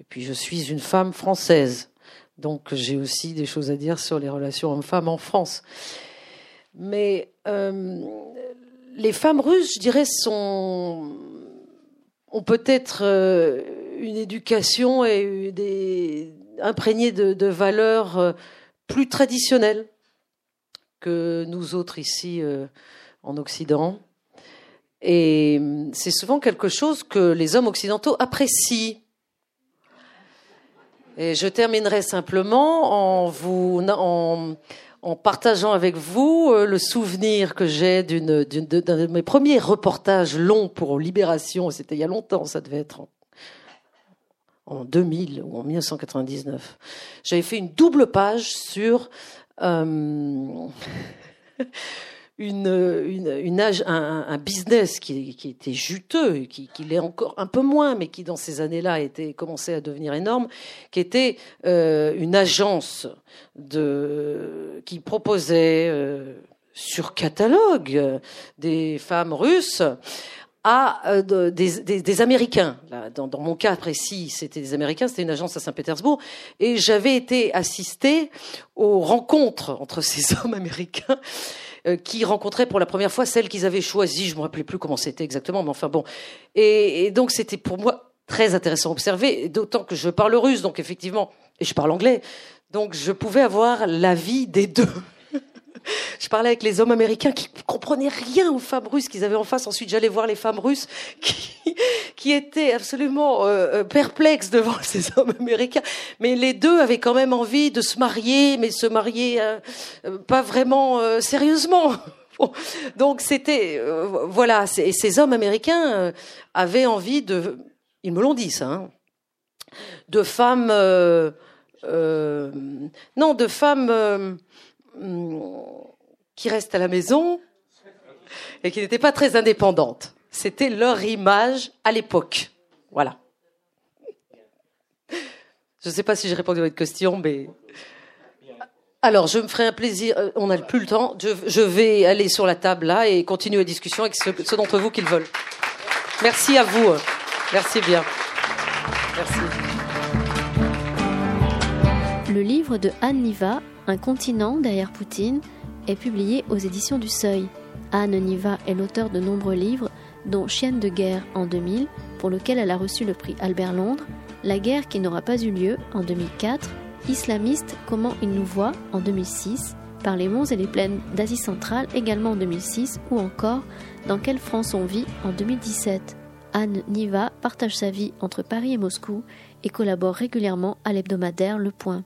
C: Et puis je suis une femme française, donc j'ai aussi des choses à dire sur les relations hommes-femmes en France. Mais euh, les femmes russes, je dirais, sont ont peut-être euh, une éducation et imprégnée de, valeurs euh, plus traditionnelles que nous autres ici euh, en Occident. Et c'est souvent quelque chose que les hommes occidentaux apprécient. Et je terminerai simplement en vous en, en partageant avec vous euh, le souvenir que j'ai d'un de mes premiers reportages longs pour Libération. C'était il y a longtemps, ça devait être en 2000 ou en 1999. J'avais fait une double page sur euh, une, un, business qui, qui, était juteux, qui, qui l'est encore un peu moins, mais qui dans ces années-là était commençait à devenir énorme, qui était euh, une agence de qui proposait euh, sur catalogue des femmes russes à euh, des, Américains. Dans, mon cas précis, c'était des Américains, c'était une agence à Saint-Pétersbourg, et j'avais été assistée aux rencontres entre ces hommes américains euh, qui rencontraient pour la première fois celle qu'ils avaient choisie. Je me rappelais plus comment c'était exactement, mais enfin bon. Et, et donc c'était pour moi très intéressant à observer, d'autant que je parle russe, donc effectivement, et je parle anglais, donc je pouvais avoir l'avis des deux je parlais avec les hommes américains qui comprenaient rien aux femmes russes qu'ils avaient en face. Ensuite, j'allais voir les femmes russes qui, étaient absolument euh, euh, perplexes devant ces hommes américains. Mais les deux avaient quand même envie de se marier, mais se marier euh, pas vraiment sérieusement. Donc c'était voilà, et ces hommes américains avaient envie de, ils me l'ont dit ça, hein, de femmes, non, de femmes qui restent à la maison et qui n'étaient pas très indépendantes. C'était leur image à l'époque. Voilà. Je ne sais pas si j'ai répondu à votre question, mais. Alors, je me ferai un plaisir. Euh, on n'a plus le temps. Je, vais aller sur la table là et continuer la discussion avec ceux, ceux d'entre vous qui le veulent. Merci à vous. Merci bien. Merci.
A: Le livre de Anne Niva, Un continent derrière Poutine, est publié aux éditions du Seuil. Anne Niva est l'auteur de nombreux livres, dont Chienne de guerre en 2000, pour lequel elle a reçu le prix Albert Londres, La guerre qui n'aura pas eu lieu en 2004, Islamiste, comment il nous voit en 2006, Par les monts et les plaines d'Asie centrale également en 2006, ou encore Dans quelle France on vit en 2017. Anne Niva partage sa vie entre Paris et Moscou et collabore régulièrement à l'hebdomadaire Le Point.